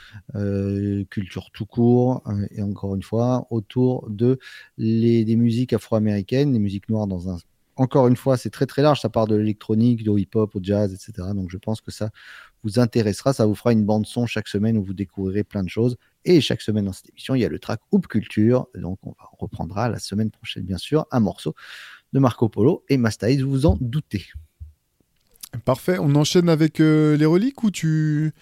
culture tout court, et encore une fois autour de les des musiques afro-américaines, des musiques noires dans un encore une fois, c'est très très large. Ça part de l'électronique, du hip-hop, au jazz, etc. Donc je pense que ça vous intéressera. Ça vous fera une bande son chaque semaine où vous découvrirez plein de choses. Et chaque semaine dans cette émission, il y a le track Hoop Culture. Donc on reprendra la semaine prochaine, bien sûr, un morceau de Marco Polo et Mastaïs, vous en doutez. Parfait. On enchaîne avec euh, les reliques ou tu.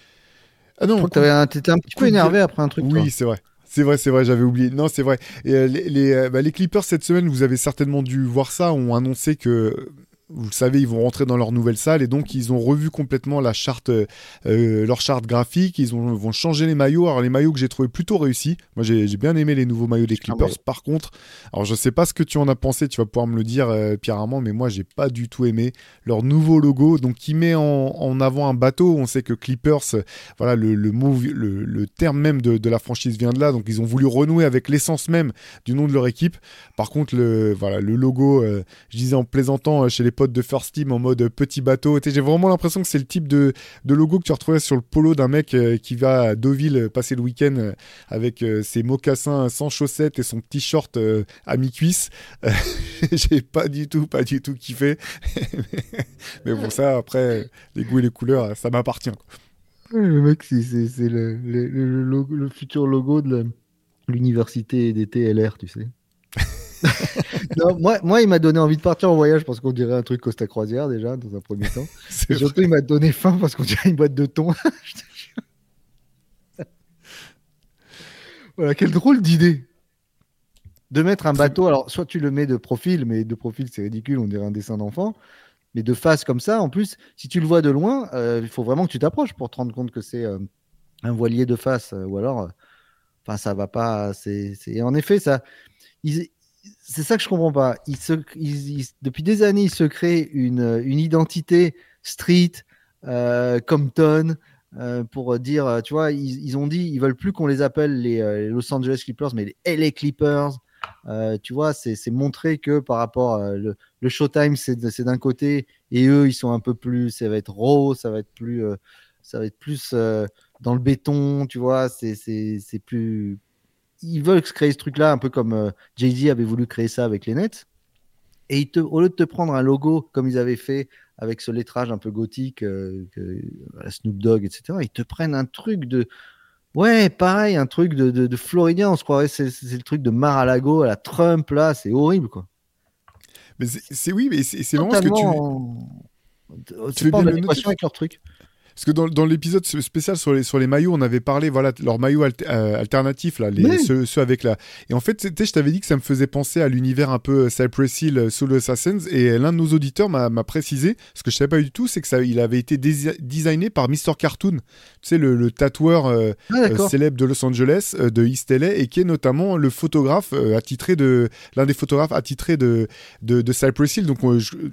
Ah non, tu étais un petit peu énervé après un truc. Oui, c'est vrai. C'est vrai, c'est vrai, j'avais oublié. Non, c'est vrai. Et, euh, les, euh, bah, les, Clippers cette semaine, vous avez certainement dû voir ça, ont annoncé que vous le savez, ils vont rentrer dans leur nouvelle salle et donc ils ont revu complètement la charte, euh, leur charte graphique. Ils ont, vont changer les maillots. Alors les maillots que j'ai trouvé plutôt réussis. Moi j'ai bien aimé les nouveaux maillots des Clippers. Par contre, alors je sais pas ce que tu en as pensé. Tu vas pouvoir me le dire, euh, Pierre Armand, mais moi j'ai pas du tout aimé leur nouveau logo. Donc qui met en, avant un bateau. On sait que Clippers, voilà le, le, le, terme même de, la franchise vient de là. Donc ils ont voulu renouer avec l'essence même du nom de leur équipe. Par contre le voilà le logo, euh, je disais en plaisantant chez les potes de First Team en mode petit bateau. J'ai vraiment l'impression que c'est le type de, logo que tu retrouvais sur le polo d'un mec euh, qui va à Deauville passer le week-end euh, avec euh, ses mocassins sans chaussettes et son petit short à mi-cuisse. J'ai pas du tout, pas du tout kiffé. Mais bon, ça, après, les goûts et les couleurs, ça m'appartient. Le mec, c'est le, le, futur logo de l'université des TLR, tu sais. moi, moi, il m'a donné envie de partir en voyage parce qu'on dirait un truc Costa Croisière déjà, dans un premier temps. Et surtout, il m'a donné faim parce qu'on dirait une boîte de thon. voilà, quelle drôle d'idée de mettre un bateau. Alors, soit tu le mets de profil, mais de profil, c'est ridicule, on dirait un dessin d'enfant. Mais de face comme ça, en plus, si tu le vois de loin, euh, il faut vraiment que tu t'approches pour te rendre compte que c'est euh, un voilier de face. Euh, ou alors, enfin, ça va pas. C'est, En effet, ça c'est ça que je comprends pas. Il depuis des années, il se crée une, une identité street, euh, Compton, euh, pour dire, tu vois, ils, ont dit, ils veulent plus qu'on les appelle les, Los Angeles Clippers, mais les LA Clippers. Euh, tu vois, c'est montrer que par rapport à le, le Showtime, c'est d'un côté, et eux, ils sont un peu plus, ça va être raw, ça va être plus, ça va être plus dans le béton, tu vois, c'est plus ils veulent créer ce truc-là, un peu comme euh, Jay-Z avait voulu créer ça avec les Nets. Et ils te, au lieu de te prendre un logo comme ils avaient fait avec ce lettrage un peu gothique, euh, la Snoop Dogg, etc., ils te prennent un truc de. Ouais, pareil, un truc de, de, Floridien. On se croirait c'est, le truc de Mar-a-Lago à la Trump, là. C'est horrible, quoi. Mais c'est, oui, mais c'est, vraiment ce que tu. Pas en adéquation avec leur truc. Parce que dans, dans l'épisode spécial sur les, sur les maillots, on avait parlé, voilà, leurs maillots euh, alternatifs, là, les, ceux, ceux, avec la. Et en fait, je t'avais dit que ça me faisait penser à l'univers un peu Cypress Hill, Solo Assassins. Et l'un de nos auditeurs m'a précisé, ce que je savais pas du tout, c'est que ça, il avait été designé par Mr. Cartoon. Tu sais, le, le tatoueur ah, célèbre de Los Angeles, de East LA, et qui est notamment le photographe attitré de. L'un des photographes attitré de, de, de Cypress Hill. Donc,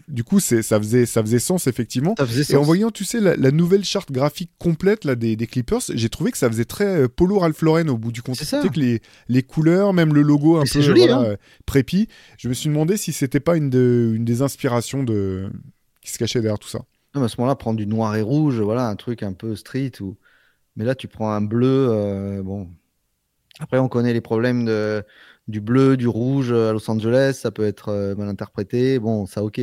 du coup, ça faisait, ça faisait sens, effectivement. Et en voyant, tu sais, la, nouvelle charte graphique complète là, des, des Clippers, j'ai trouvé que ça faisait très euh, Polo Ralph Lauren au bout du compte. C'est que les, les couleurs, même le logo un peu joli, hein. euh, prépi. Je me suis demandé si c'était pas une, de, une des inspirations de... qui se cachait derrière tout ça. à ce moment-là, prendre du noir et rouge, voilà, un truc un peu street. Ou... Mais là, tu prends un bleu. Euh, bon. Après, on connaît les problèmes de, du bleu, du rouge à Los Angeles. Ça peut être mal interprété. Bon, ça, ok.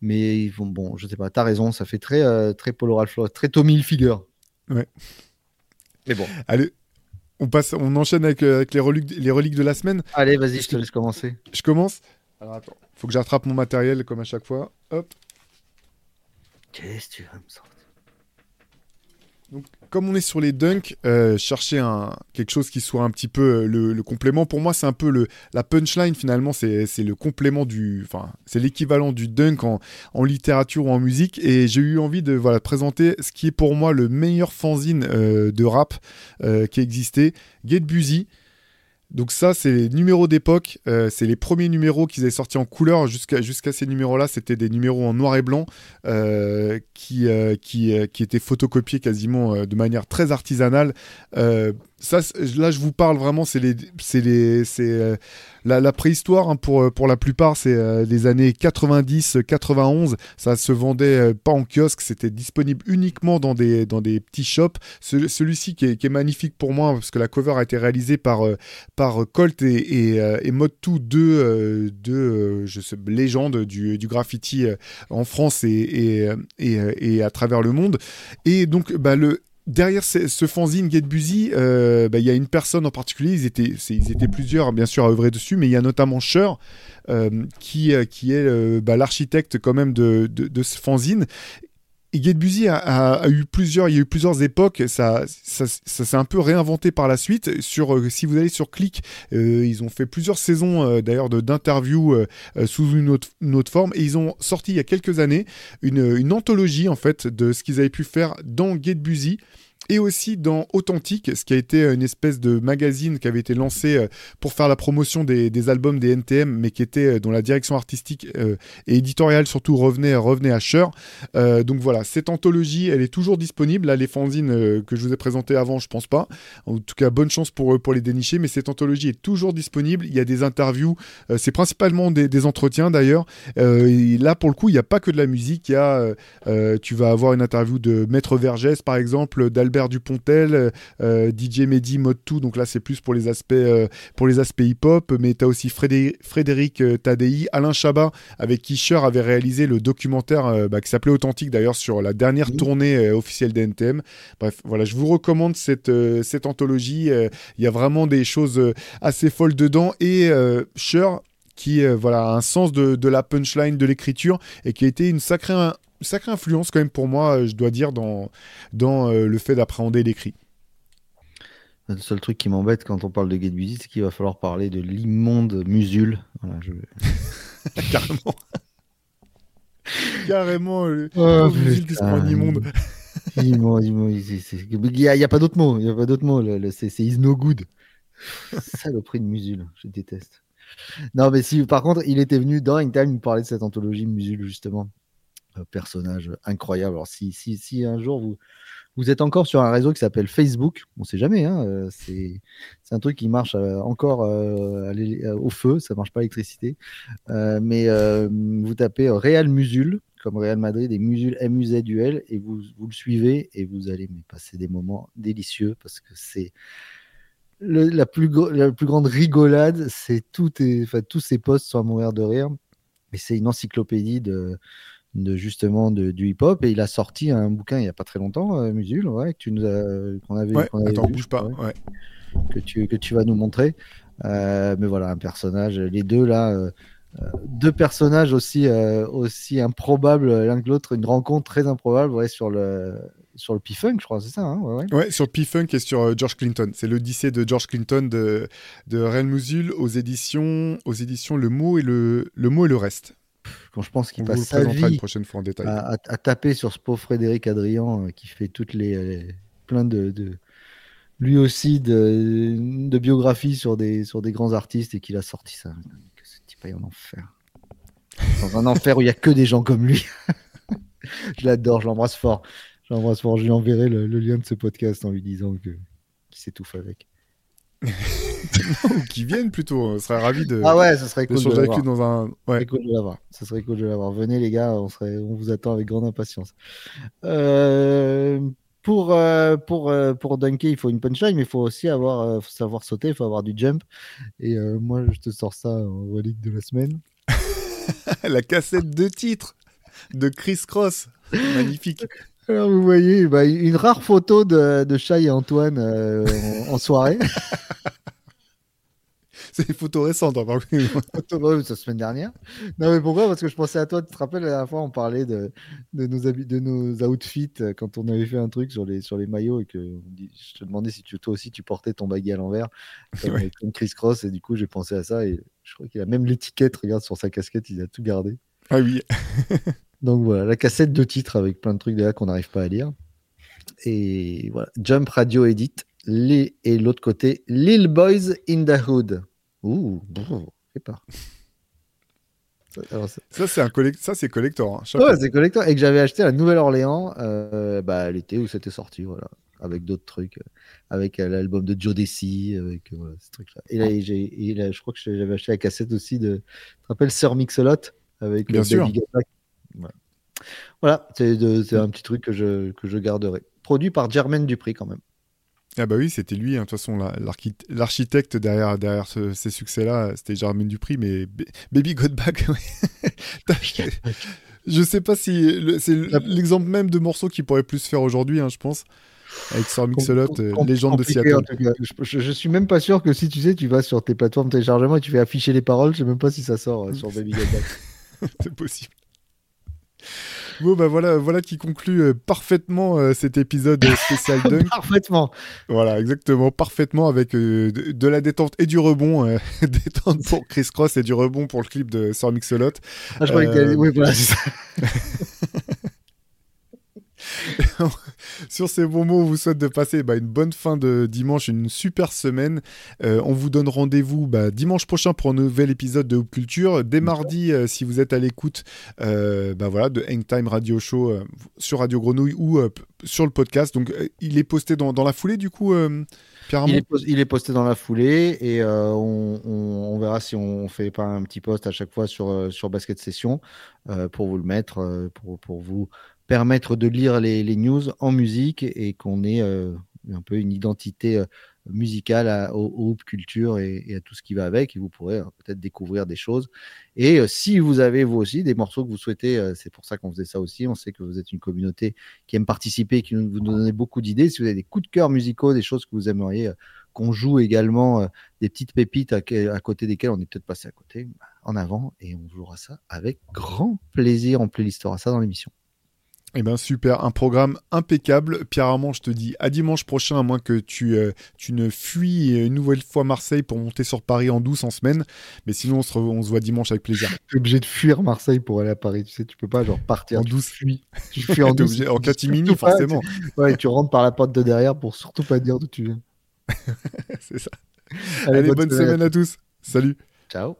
Mais ils vont, bon, je sais pas, t'as raison, ça fait très, euh, très Polo Ralph très Tommy Hilfiger. Ouais. Mais bon. Allez, on, passe, on enchaîne avec, euh, avec les, reliques, les reliques de la semaine. Allez, vas-y, je te laisse commencer. Je commence Alors attends, faut que j'attrape mon matériel comme à chaque fois. Hop. Qu'est-ce que tu vas me sortir donc, comme on est sur les dunks, euh, chercher un, quelque chose qui soit un petit peu euh, le, complément. Pour moi, c'est un peu le, la punchline finalement, c'est le complément du. Enfin, c'est l'équivalent du dunk en, en, littérature ou en musique. Et j'ai eu envie de voilà, présenter ce qui est pour moi le meilleur fanzine euh, de rap qui existait, Get Busy. Donc ça, c'est les numéros d'époque. Euh, c'est les premiers numéros qu'ils avaient sortis en couleur. Jusqu'à ces numéros-là, c'était des numéros en noir et blanc euh, euh, qui étaient photocopiés quasiment de manière très artisanale là, je vous parle vraiment, c'est euh, la, préhistoire hein, pour euh, pour la plupart, c'est euh, les années 90, 91. Ça se vendait pas en kiosque, c'était disponible uniquement dans des petits shops. celui-ci qui est, magnifique pour moi parce que la cover a été réalisée par Colt et et, et Mod2, deux, deux je sais, légendes du, graffiti en France et à travers le monde. Et donc, bah, le derrière ce, fanzine Get Busy, euh, bah, il y a une personne en particulier, ils étaient, plusieurs bien sûr à œuvrer dessus, mais il y a notamment Cher, euh, qui, euh, qui est bah, l'architecte quand même de, de, ce fanzine. Et Get Busy a, a eu plusieurs époques, ça, s'est un peu réinventé par la suite. Sur, si vous allez sur Click, ils ont fait plusieurs saisons d'ailleurs d'interviews sous une autre, forme, et ils ont sorti il y a quelques années une, anthologie en fait de ce qu'ils avaient pu faire dans Get Busy et aussi dans Authentique, ce qui a été une espèce de magazine qui avait été lancé euh, pour faire la promotion des, albums des NTM, mais qui était euh, dont la direction artistique euh, et éditoriale surtout revenait, revenait à Cher. donc voilà, cette anthologie, elle est toujours disponible. Là, les fanzines que je vous ai présentées avant, je pense pas. En tout cas, bonne chance pour, pour les dénicher, mais cette anthologie est toujours disponible. Il y a des interviews, c'est principalement des, entretiens d'ailleurs. là, pour le coup, il n'y a pas que de la musique. Il y a, tu vas avoir une interview de Maître Vergès, par exemple, d'Albert Dupontel, euh, euh, DJ Mehdi Mode 2, donc là c'est plus pour les aspects, euh, pour les aspects hip-hop, mais tu as aussi Frédéric, Tadei, Alain Chabat, avec qui Cher avait réalisé le documentaire bah, qui s'appelait Authentique d'ailleurs sur la dernière mmh. tournée officielle d'NTM. Bref, voilà, je vous recommande cette, cette anthologie. Il y a vraiment des choses assez folles dedans et Cher qui voilà a un sens de, de la punchline, de l'écriture et qui a été une sacrée sacrée influence quand même pour moi, euh, je dois dire, dans, dans euh, le fait d'appréhender l'écrit. Le seul truc qui m'embête quand on parle de Get Busy, c'est qu'il va falloir parler de l'immonde Musul. Carrément. Carrément, le oh, Musul qui se prend immonde. Il n'y a, pas d'autre mot. Il y a pas d'autre mot. C'est is no good. Saloperie de Musul. Je déteste. Non, mais si, par contre, il était venu dans Time nous parler de cette anthologie Musul, justement personnage incroyable. Alors, si, si, si un jour vous, vous êtes encore sur un réseau qui s'appelle Facebook, on sait jamais, hein, euh, c'est un truc qui marche euh, encore euh, au feu, ça marche pas l'électricité. mais vous tapez Real Musul, comme Real Madrid, et Musul M-U-Z-U-L, et vous, vous le suivez, et vous allez passer des moments délicieux parce que c'est. la, plus la plus grande rigolade, c'est tous ces posts sont à mourir de rire, mais c'est une encyclopédie de, de justement de, du hip-hop et il a sorti un bouquin il y a pas très longtemps, euh, Musul, ouais, que tu nous qu'on avait, attends, bouge pas, ouais. que tu que tu vas nous montrer. Euh, mais voilà, un personnage, les deux là, euh, deux personnages aussi aussi improbables l'un que l'autre, une rencontre très improbable, ouais, sur le sur le P-Funk, je crois, c'est ça. Hein ouais, ouais. ouais, sur le P-Funk et sur euh, George Clinton. C'est l'Odyssée de George Clinton de, de Ren Musul aux éditions, aux éditions Le Mot et le, le, mot et le Reste. Quand je pense qu'il passe sa vie une prochaine fois en détail. À, à, taper sur ce pauvre Frédéric Adrian qui fait toutes les, plein de, de lui aussi de, de biographies sur des, sur des grands artistes et qu'il a sorti ça. Que ce type aille en enfer. Dans un enfer où il n'y a que des gens comme lui. je l'adore, je l'embrasse fort. Je l'embrasse fort. Je lui enverrai le, lien de ce podcast en lui disant que qu'il s'étouffe avec. Qui viennent plutôt. On serait ravis de. Ah ouais, ce serait cool de, avec lui dans un. Ouais. Cool de l'avoir. Ce serait cool de l'avoir. Venez les gars, on serait, on vous attend avec grande impatience. Euh, pour, euh, pour, euh, pour dunker, il faut une punchline, mais il faut aussi avoir, euh, savoir sauter, il faut avoir du jump. Et moi, je te sors ça en relique de la semaine. la cassette de titre de Chris Cross. Magnifique. Alors, vous voyez, bah, une rare photo de, de Chai et Antoine en, soirée. C'est des photos récentes, hein, par contre. la semaine dernière. Non, mais pourquoi? Parce que je pensais à toi. Tu te rappelles, la dernière fois, on parlait de, de, nos, de nos outfits euh, quand on avait fait un truc sur les, sur les maillots et que je te demandais si tu, toi aussi tu portais ton baggy à l'envers, comme, Chris Cross. Et du coup, j'ai pensé à ça. Et je crois qu'il a même l'étiquette. Regarde sur sa casquette, il a tout gardé. Ah oui. Donc voilà, la cassette de titres avec plein de trucs là qu'on n'arrive pas à lire. Et voilà, Jump Radio Edit. Les, et l'autre côté, Lil Boys in the Hood. Ouh, bon, pas. ça, c'est un collect... ça, c'est collector. Hein, ouais, c'est collector. Et que j'avais acheté à Nouvelle-Orléans euh, bah, l'été où c'était sorti, voilà. Avec d'autres trucs. Euh, avec euh, l'album de Joe Desi, avec voilà, ce truc-là. Et là, ah. j'ai, là, je crois que j'avais acheté la cassette aussi de. Tu te rappelles Sir Mix-a-Lot avec Bien sûr. Voilà, voilà c'est, c'est un petit truc que je, que je garderai. Produit par Germaine Dupri, quand même. Ah bah oui, c'était lui, hein. de toute façon, l'architecte derrière, derrière ces succès-là, c'était Jermaine Dupri, mais Baby Got Back, je sais pas si c'est l'exemple même de morceau qui pourrait plus se faire aujourd'hui, hein, je pense. Avec Sir Mix-a-Lot, euh, légende de Seattle. Je, je, suis même pas sûr que si tu sais, tu vas sur tes plateformes de téléchargement et tu fais afficher les paroles, je sais même pas si ça sort euh, sur Baby Got Back. c'est possible. Bon, bah voilà, voilà qui conclut euh, parfaitement euh, cet épisode spécial Dunk. parfaitement. Voilà, exactement, parfaitement avec euh, de, la détente et du rebond. détente pour Chris Cross et du rebond pour le clip de Sir Mix-a-Lot. Ah, je croyais que Oui, voilà, c'est ça. Sur ces bons mots, on vous souhaite de passer bah, une bonne fin de dimanche, une super semaine. Euh, on vous donne rendez-vous bah, dimanche prochain pour un nouvel épisode de Hoop Culture. Dès mardi, euh, si vous êtes à l'écoute euh, bah, voilà, de Hangtime Radio Show sur Radio Grenouille ou sur le podcast. Donc, il est posté dans, la foulée, du coup il est, il est, posté dans la foulée et on, verra si on fait pas un petit post à chaque fois sur, sur Basket Session pour vous le mettre, pour, pour vous permettre de lire les, news en musique et qu'on ait euh, un peu une identité euh, musicale au, culture et, à tout ce qui va avec. Et vous pourrez euh, peut-être découvrir des choses. Et si vous avez vous aussi des morceaux que vous souhaitez, c'est pour ça qu'on faisait ça aussi. On sait que vous êtes une communauté qui aime participer, qui vous donne beaucoup d'idées. Si vous avez des coups de cœur musicaux, des choses que vous aimeriez qu'on joue également, des petites pépites à, côté desquelles on est peut-être passé à côté, bah, en avant et on jouera ça avec grand plaisir. On playlistera ça dans l'émission. Eh bien super, un programme impeccable. Pierre Armand, je te dis à dimanche prochain, à moins que tu, euh, tu ne fuis une nouvelle fois Marseille pour monter sur Paris en douce en semaine. Mais sinon, on se, on se voit dimanche avec plaisir. Tu es obligé de fuir Marseille pour aller à Paris. Tu sais, tu peux pas genre partir en douce. Fuis. Tu fuis en douce. en catimini, forcément. Tu, ouais, tu rentres par la porte de derrière pour surtout pas dire d'où tu viens. C'est ça. Allez, bonne, semaine à tous. Salut. Ciao.